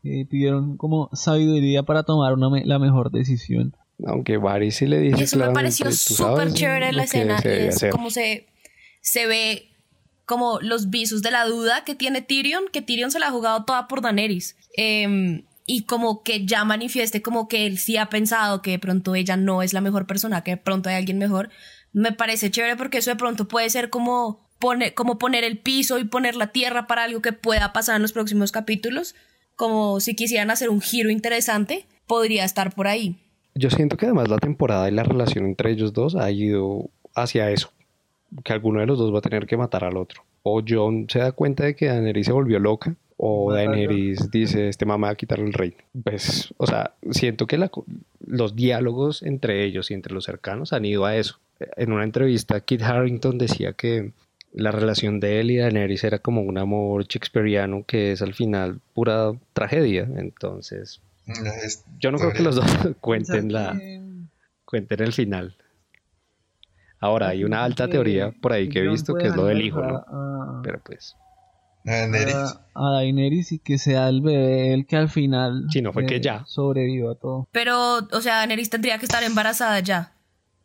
pidieron como sabiduría para tomar una la mejor decisión. Aunque Varys sí le dice Eso me pareció súper chévere la escena. Es como se, se ve como los visos de la duda que tiene Tyrion, que Tyrion se la ha jugado toda por Daenerys. Em, y como que ya manifieste como que él sí ha pensado que de pronto ella no es la mejor persona, que de pronto hay alguien mejor. Me parece chévere porque eso de pronto puede ser como, como poner el piso y poner la tierra para algo que pueda pasar en los próximos capítulos. Como si quisieran hacer un giro interesante, podría estar por ahí. Yo siento que además la temporada y la relación entre ellos dos ha ido hacia eso que alguno de los dos va a tener que matar al otro. O John se da cuenta de que Daenerys se volvió loca, o Daenerys dice, este mamá va a quitarle el rey. Pues, o sea, siento que los diálogos entre ellos y entre los cercanos han ido a eso. En una entrevista, Kit Harrington decía que la relación de él y Daenerys era como un amor shakespeariano que es al final pura tragedia. Entonces, yo no creo que los dos cuenten la cuenten el final. Ahora, hay una alta teoría por ahí que he visto que es lo del hijo, ¿no? Pero pues. A Daenerys. y que sea el bebé el que al final. Sí, no fue que ya. Sobreviva todo. Pero, o sea, Daenerys tendría que estar embarazada ya.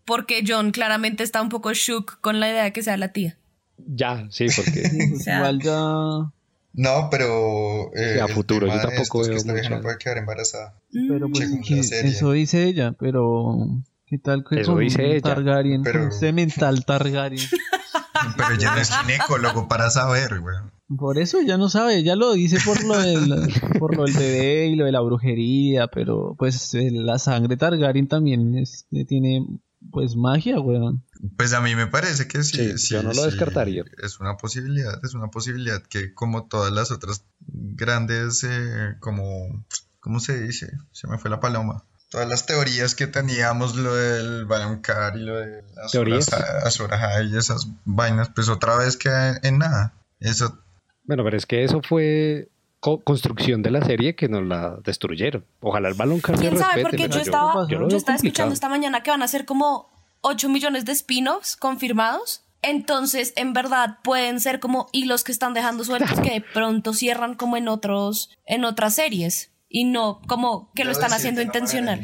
Porque John claramente está un poco shook con la idea de que sea la tía. Ya, sí, porque. Igual ya. No, pero. Eh, a futuro, yo tampoco veo. Que no puede quedar embarazada. Pero pues, eso dice ella, pero. ¿Qué tal que Eso dice Targaryen, pero... semental Targaryen? pero ella no es ginecólogo para saber, güey. Por eso ya no sabe, ya lo dice por lo del, por lo del bebé y lo de la brujería, pero pues eh, la sangre Targaryen también es, tiene pues magia, weón. Pues a mí me parece que sí, sí, yo no lo descartaría. Es una posibilidad, es una posibilidad que como todas las otras grandes, eh, como, ¿cómo se dice? Se me fue la paloma todas las teorías que teníamos, lo del Balancar y lo de Azor y esas vainas, pues otra vez queda en nada. Eso. Bueno, pero es que eso fue construcción de la serie que nos la destruyeron. Ojalá el Balancar ¿Quién sabe? Porque yo, estaba, yo, estaba escuchando esta mañana que van a ser como 8 millones de spin-offs confirmados. Entonces, en verdad, pueden ser como hilos que están dejando sueltos que de pronto cierran como en otros, en otras series y no como que lo están haciendo intencional.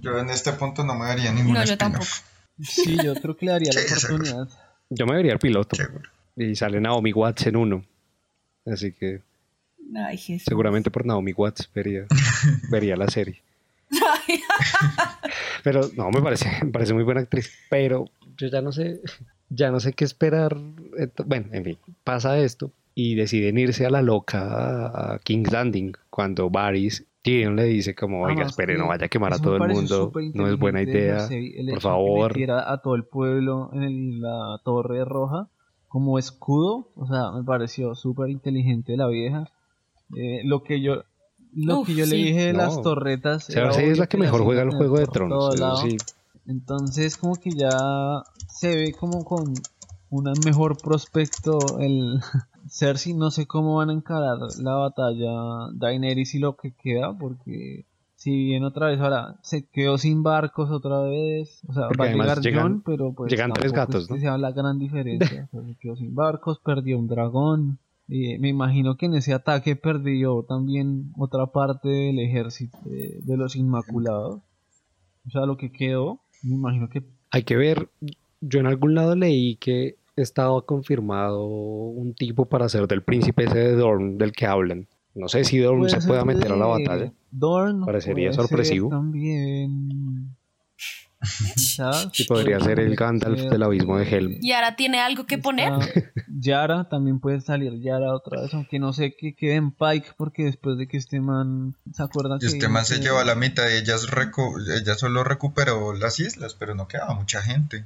Yo en este punto no me daría ningún No, yo tampoco. Sí, yo creo que le daría la oportunidad. Yo me vería el piloto. Y sale Naomi Watts en uno. Así que. seguramente por Naomi Watts vería, vería la serie. pero no, me parece, me parece muy buena actriz. Pero yo ya no sé, ya no sé qué esperar. Bueno, en fin, pasa esto y deciden irse a la loca a King's Landing cuando Varys Tyrion le dice como, oiga, espere, no vaya a quemar a todo el mundo, no es buena idea, por favor. a todo el pueblo en la torre roja como escudo, o sea, me pareció súper inteligente la vieja. Eh, lo que yo lo que yo le dije de las torretas. O sea, es la que mejor juega el juego de tronos. Sí. Entonces, como que ya se ve como con un mejor prospecto el Cersei. No sé cómo van a encarar la batalla Daenerys y lo que queda, porque si bien otra vez ahora se quedó sin barcos otra vez, o sea, va a llegar John, pero pues llegan tres gatos, ¿no? sea la gran diferencia, se quedó sin barcos, perdió un dragón, y me imagino que en ese ataque perdió también otra parte del ejército de, los Inmaculados, o sea, lo que quedó, me imagino que... Hay que ver, yo en algún lado leí que estaba confirmado un tipo para ser del príncipe ese de Dorn del que hablan. No sé si Dorn se pueda meter a la batalla. Dorn. Parecería sorpresivo. También. y podría ser el Gandalf del abismo de Helm. ¿Yara tiene algo que poner? Yara también puede salir Yara otra vez, aunque no sé qué quede en Pike, porque después de que este man se acuerda que. Este man se llevó a la mitad, de ellas ella solo recuperó las islas, pero no quedaba mucha gente.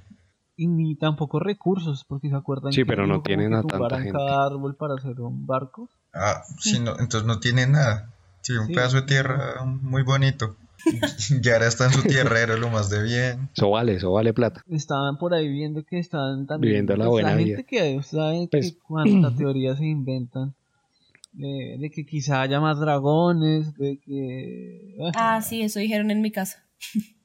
Y ni tampoco recursos, porque se acuerdan sí, pero no tienen a tanta gente. cada árbol para hacer un barco. Ah, sí, no, entonces no tiene nada. Sí, un pedazo de tierra muy bonito. Yara está en su tierra, era lo más de bien. Eso vale, eso vale plata. Estaban por ahí viendo que estaban también. Viviendo la pues, buena la gente que sabe pues, cuántas teorías se inventan. De, que quizá haya más dragones, de que... Ah, sí, eso dijeron en mi casa.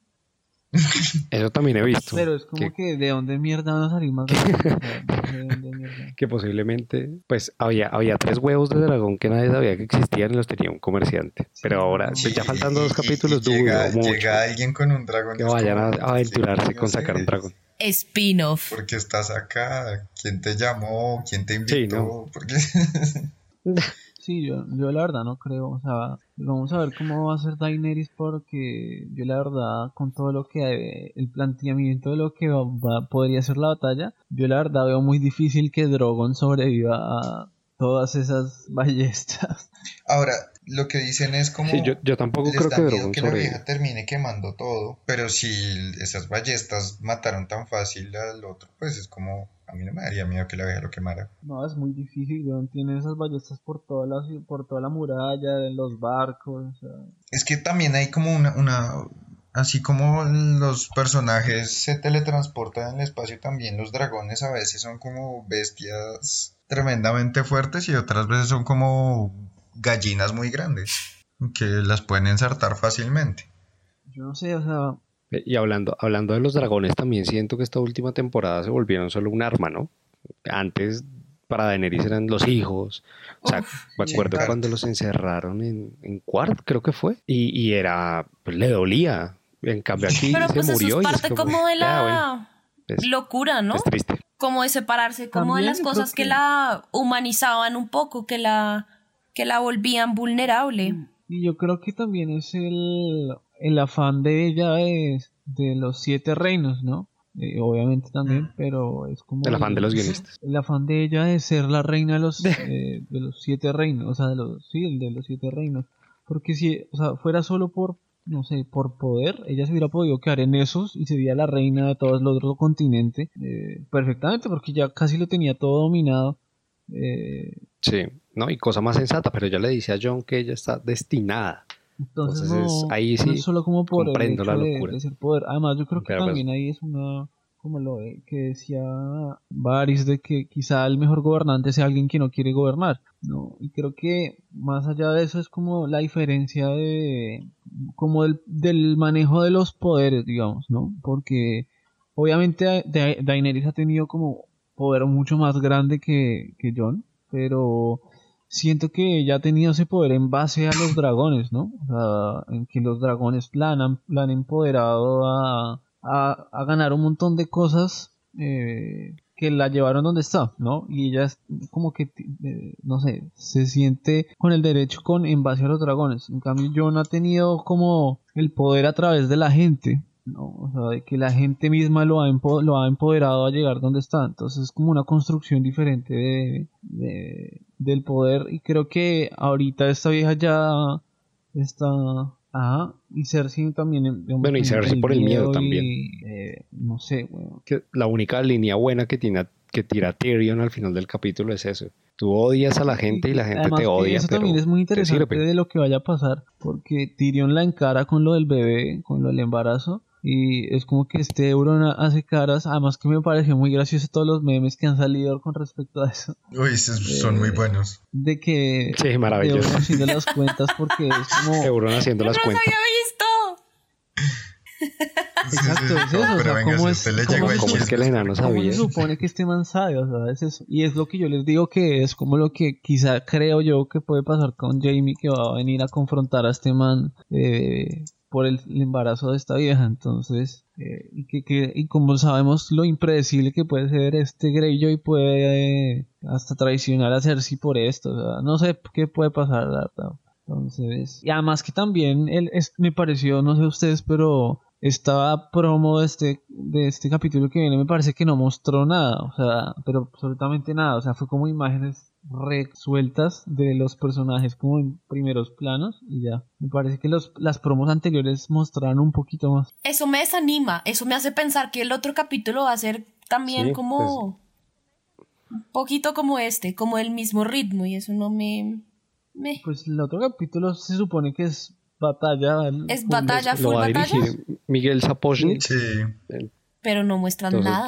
Eso también he visto. Pero es como que, de dónde mierda van a salir más que posiblemente, pues había, había tres huevos de dragón que nadie sabía que existían y los tenía un comerciante. Pero ahora, pues ya faltando dos capítulos, llega, llega alguien con un dragón. Que vayan a, aventurarse con sacar un dragón. Spin-off. Porque estás acá, ¿quién te llamó? ¿Quién te invitó? Sí, yo, yo la verdad no creo, o sea, vamos a ver cómo va a ser Daenerys porque yo la verdad con todo lo que el planteamiento de lo que va, podría ser la batalla, yo la verdad veo muy difícil que Drogon sobreviva a todas esas ballestas. Ahora, lo que dicen es como. Sí, yo, tampoco creo que Drogon que la vieja termine quemando todo. Pero si esas ballestas mataron tan fácil al otro, pues es como. A mí no me daría miedo que la vieja lo quemara. No, es muy difícil, weón. Tiene esas ballestas por toda la, por toda la muralla, en los barcos. Es que también hay como una, una. Así como los personajes se teletransportan en el espacio, también los dragones a veces son como bestias tremendamente fuertes y otras veces son como gallinas muy grandes que las pueden ensartar fácilmente. Yo no sé, o sea... Y hablando, hablando de los dragones, también siento que esta última temporada se volvieron solo un arma, ¿no? Antes para Daenerys eran los hijos. O sea, me acuerdo cuando los encerraron en, en Quart, creo que fue. Y, era, pues le dolía. En cambio aquí Pero se pues murió. Eso es parte como de la locura, ¿no? Es triste. Como de separarse, como de las cosas que la humanizaban un poco, que la que la volvían vulnerable. Y yo creo que también es el, el afán de ella es de los siete reinos, ¿no? Eh, obviamente también, pero es como... El afán de los guionistas. El afán de ella de ser la reina de los, eh, de los siete reinos, o sea, de los, sí, el de los siete reinos. Porque si, o sea, fuera solo por, no sé, por poder, ella se hubiera podido quedar en esos y sería la reina de todo el otro continente eh, perfectamente, porque ya casi lo tenía todo dominado. sí. ¿no? Y cosa más sensata, pero ya le dice a John que ella está destinada. Entonces, ahí sí solo como por comprendo la locura. De, ser poder. Además, yo creo que pues también ahí es una, como lo que decía Varys, de que quizá el mejor gobernante sea alguien que no quiere gobernar, ¿no? Y creo que más allá de eso es como la diferencia de, como del, del manejo de los poderes, digamos, ¿no? Porque obviamente Daenerys ha tenido como poder mucho más grande que, que John, pero siento que ya ha tenido ese poder en base a los dragones, ¿no? O sea, en que los dragones la han, han empoderado a, a, a ganar un montón de cosas eh, que la llevaron donde está, ¿no? Y ella es como que, eh, no sé, se siente con el derecho con en base a los dragones. En cambio, John ha tenido como el poder a través de la gente, ¿no? O sea, de que la gente misma lo ha, lo ha empoderado a llegar donde está. Entonces es como una construcción diferente de, del poder. Y creo que ahorita esta vieja ya está Ajá, y Cersei también. Bueno, y Cersei por el miedo también. Eh, no sé, Que la única línea buena que, tiene, que tira Tyrion al final del capítulo es eso. Tú odias a la gente y la gente te odia. Eso también es muy interesante de lo que vaya a pasar, porque Tyrion la encara con lo del bebé, con lo del embarazo, y es como que este Euron hace caras, además que me pareció muy gracioso todos los memes que han salido con respecto a eso. Uy, son muy eh, buenos. De que sí, maravilloso. Euron haciendo las cuentas porque es como Euron haciendo las cuentas. había visto! Exacto, es eso, o sea, ¿cómo es, ¿cómo es que el enano sabía? se supone que este man sabe? O sea, es eso. Y es lo que yo les digo que es como lo que quizá creo yo que puede pasar con Jamie que va a venir a confrontar a este man eh, por el, embarazo de esta vieja. Entonces, eh, y, que, y como sabemos lo impredecible que puede ser este Greyjoy, puede eh, hasta traicionar a Cersei por esto. O sea, no sé qué puede pasar, verdad. Entonces, y además que también él es, me pareció, no sé ustedes, pero estaba promo de este, de este capítulo que viene, me parece que no mostró nada, o sea, pero absolutamente nada, o sea, fue como imágenes resueltas de los personajes como en primeros planos y ya. Me parece que los, las promos anteriores mostraron un poquito más. Eso me desanima, eso me hace pensar que el otro capítulo va a ser también como pues un poquito como este, como el mismo ritmo y eso no me, me... Pues el otro capítulo se supone que es batalla. Es batalla, full batalla. Miguel Sapochnik. Sí. Pero no muestran nada.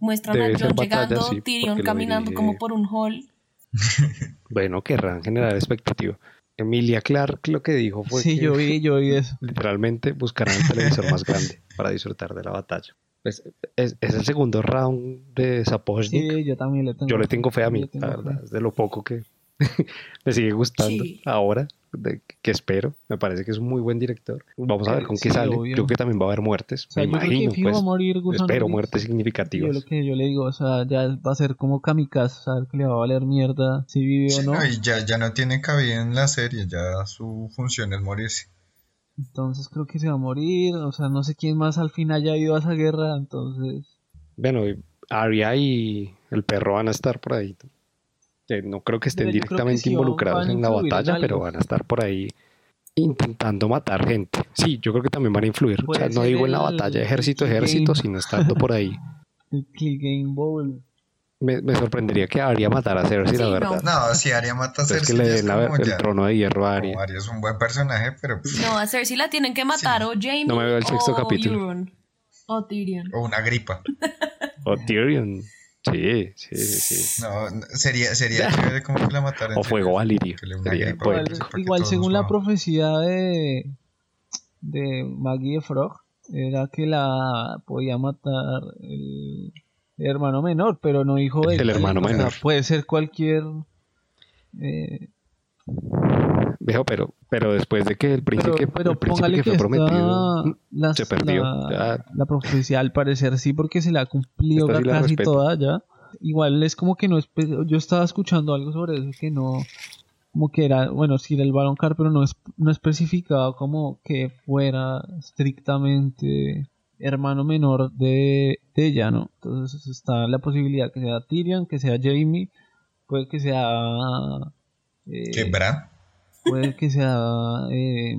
muestran a John llegando, Tyrion caminando como por un hall. bueno, querrán generar expectativa. Emilia Clark lo que dijo fue sí, yo vi, yo vi eso. literalmente buscarán un televisor más grande para disfrutar de la batalla. Pues, es, el segundo round de Sapochnik. Sí, yo también le tengo. Yo le tengo fe a mí, la verdad, es de lo poco que me sigue gustando ahora que espero. Me parece que es un muy buen director. Vamos a ver con qué sale. Creo que también va a haber muertes. me imagino. Pues, espero muertes significativas. Yo lo que yo le digo, o sea, ya va a ser como kamikaze, saber que le va a valer mierda si vive o no. ya, ya no tiene cabida en la serie, ya su función es morirse. Entonces creo que se va a morir, o sea, no sé quién más al fin haya ido a esa guerra, entonces... Bueno, Arya y el perro van a estar por ahí. Este, no creo que estén directamente involucrados en la batalla, pero van a estar por ahí intentando matar gente. Sí, yo creo que también van a influir. O sea, no digo en la batalla ejército-ejército, sino estando por ahí. El Game Bowl. Me, sorprendería que Arya matara a Cersei, la verdad. No. si Arya mata a Cersei. Es que le den el trono de hierro a Arya. Arya es un buen personaje, pero. Pues no, a Cersei la tienen que matar o Jaime. No me veo el sexto capítulo. O Tyrion. O una gripa. o Tyrion. Sí, sí, sí. No, sería, sería chévere como que la mataran. O fuego valirio. Igual, según la profecía de, de Maggie Frog, era que la podía matar el, hermano menor, pero no hijo de El hermano menor. puede ser cualquier. Eh, Viejo, pero, pero después de que el príncipe, pero, el príncipe que fue prometido se perdió. La, la, profecía al parecer sí, porque se la ha cumplido casi toda ya. Igual es como que no es, yo estaba escuchando algo sobre eso que no, como que era, bueno, sí era el balón car, pero no es, no especificado como que fuera estrictamente hermano menor de, de ella, ¿no? Entonces está la posibilidad que sea Tyrion, que sea Jamie, puede que sea... Eh, ¿Qué, Bran? Puede que sea eh,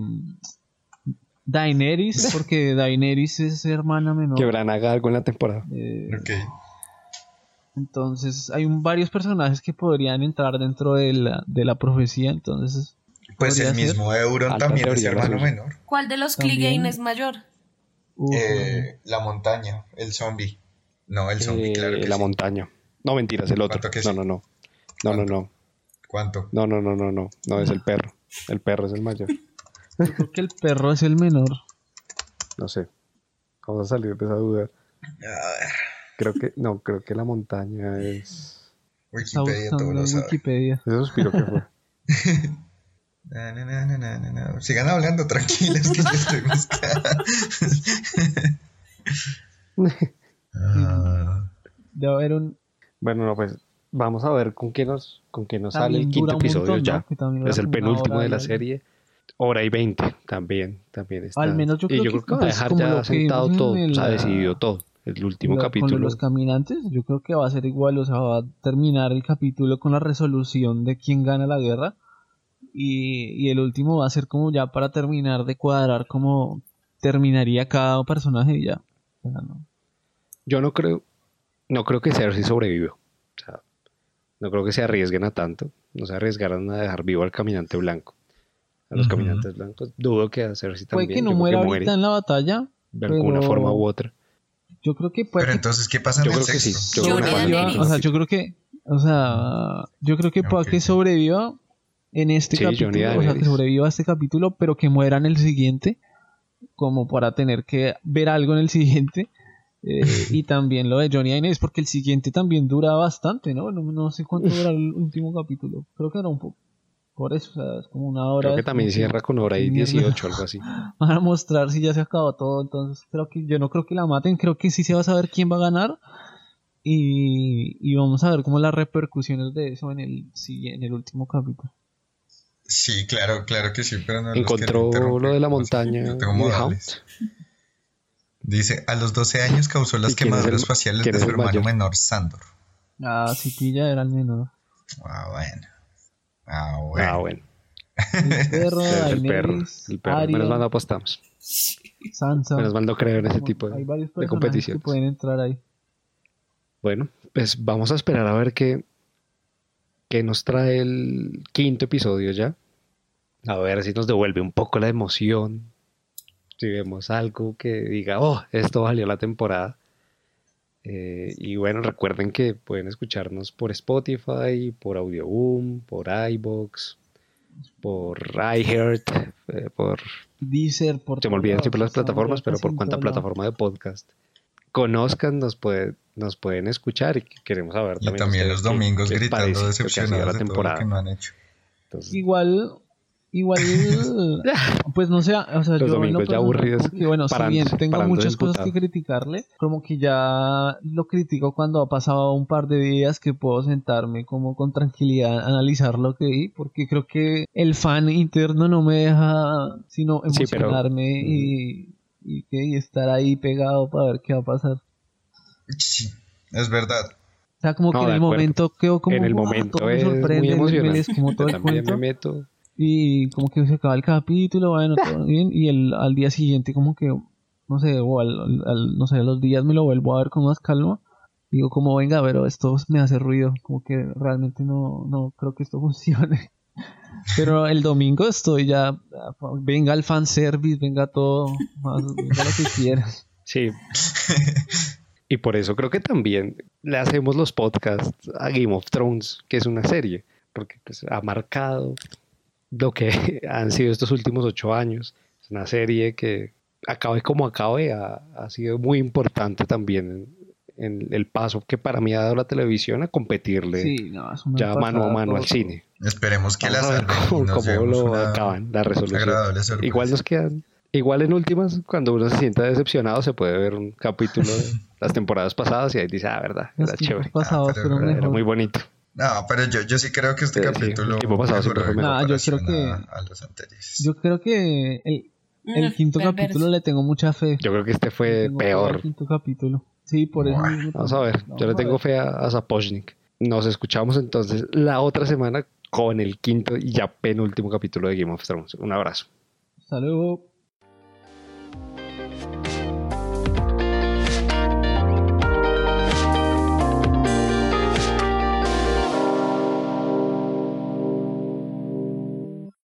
Daenerys, porque Daenerys es hermana menor. Que haga algo en la temporada. Eh, entonces hay varios personajes que podrían entrar dentro de la, de la profecía, entonces... Pues el mismo Euron también es hermano menor. ¿Cuál de los Clegane es mayor? Eh, la montaña, el zombie. No, el zombie, claro. la montaña. No, mentiras, el otro. No, no, no. No, no, no. ¿Cuánto? No, no, no, no, no. No es el perro. El perro es el mayor. Yo creo que el perro es el menor. No sé. Vamos a salir de esa duda. Creo que, no, creo que la montaña es. Wikipedia, todo lo sabe. Wikipedia. Ese suspiro que fue. Sigan hablando tranquilos que yo estoy buscando. Ah. Debe haber un... Bueno, no, pues vamos a ver con qué nos, con qué nos sale el quinto episodio ya. Es el penúltimo de la serie. Hora y veinte también, también está. Al menos yo creo y yo que, creo que va a pues, dejar ya sentado todo, el- decidido todo. El último Lo- capítulo. Con los caminantes, yo creo que va a ser igual, o sea, va a terminar el capítulo con la resolución de quién gana la guerra. Y, y el último va a ser como ya para terminar de cuadrar cómo terminaría cada personaje y ya. O sea, no. Yo no creo, no creo que Cersei sobreviva. O sea, no creo que se arriesguen a tanto. No se arriesgaran a dejar vivo al caminante blanco. A los caminantes blancos. Dudo que a Cersei Puede también. que no muera que ahorita muere en la batalla. de alguna pero- forma u otra. Yo creo que puede Pero entonces, ¿qué pasa en Yo el creo que sí. Yo Yo creo que o sea, yo creo que, o sea, yo creo que pueda Ok. que sobreviva en este Sí, Johnny capítulo, o sea, que sobreviva a este capítulo, pero que muera en el siguiente, como para tener que ver algo en el siguiente. Eh, y también lo de Johnny Daenerys, porque el siguiente también dura bastante, ¿no? No, no sé cuánto dura el último capítulo. Creo que era un poco. Por eso, o sea, es como una hora. Creo que también cierra con hora y mierda. 18, algo así. Van a mostrar si ya se acabó todo. Entonces, creo que yo no creo que la maten. Creo que sí se va a saber quién va a ganar. Y, y vamos a ver como las repercusiones de eso en el, sí, en el último capítulo. Sí, claro, claro que sí, pero no Encontró lo de la montaña yo tengo. Dice, a los 12 años causó las ¿Y quién es el- quemaduras faciales de su hermano mayor? menor, Sandor. Ah, sí, pilla era el menor. Ah, bueno. Ah, bueno. Ah, bueno. El perro, El perro. El perro. Menos mal no apostamos. Sansa. Menos mal no creo en ese Como- tipo de, Hay varios de personajes que pueden entrar ahí. Bueno, pues vamos a esperar a ver qué, qué nos trae el quinto episodio ya. A ver si nos devuelve un poco la emoción. Si vemos algo que diga, oh, esto valió la temporada. Eh, y bueno, recuerden que pueden escucharnos por Spotify, por Audioboom, por iBox, por iHeart, eh, por Deezer, por se me olvidan siempre las plataformas, pero por cuánta plataforma de podcast conozcan, nos, puede, nos pueden escuchar y queremos saber Y también. también ustedes los domingos qué gritando decepcionados la de todo lo temporada. que no han hecho. Entonces, Igual, igual, pues no sé, o sea, Los yo domingos ya aburridos, que, bueno, si bien tengo muchas cosas que criticarle, como que ya lo critico cuando ha pasado un par de días que puedo sentarme como con tranquilidad analizar lo que vi, porque creo que el fan interno no me deja sino Sí, pero- emocionarme y, y, que- y estar ahí pegado para ver qué va a pasar. Sí, es verdad. O sea, como No, que en el acuerdo. momento quedo como en el "Wow, momento todo me es muy sorprende, me- emocionante. como todo Yo el también cuento. me meto. Y como que se acaba el capítulo, bueno, todo bien, y el, al día siguiente como que, no sé, o al, al- no sé, a los días me lo vuelvo a ver con más calma, digo como, venga, pero esto me hace ruido, como que realmente no, no creo que esto funcione. Pero el domingo estoy ya, venga el fanservice, venga todo, más, venga lo que quieras. Sí. y por eso creo que también le hacemos los podcasts a Game of Thrones, que es una serie, porque pues, ha marcado lo que han sido estos últimos ocho años. Es una serie que acabe como acabe, ha, ha sido muy importante también en, en el paso que para mí ha dado la televisión a competirle Sí, no, ya mano a mano al cine. Esperemos que Vamos la salven cómo, lo una acaban, la resolución. Igual nos quedan, igual en últimas, cuando uno se sienta decepcionado, se puede ver un capítulo de las temporadas pasadas y ahí dice, ah, verdad, era chévere, pasados Ah, pero fueron era, muy bonito. No, pero yo, yo sí creo que este Sí, sí, capítulo el mejor. Nah, yo creo a, que- a los anteriores. Yo creo que el, el Mm, quinto perverso. capítulo le tengo mucha fe. Yo creo que este fue peor. quinto capítulo. Sí, por eso. Vamos a ver, yo le a tengo fe a, a Sapochnik. Nos escuchamos entonces la otra semana con el quinto y ya penúltimo capítulo de Game of Thrones. Un abrazo. Hasta luego.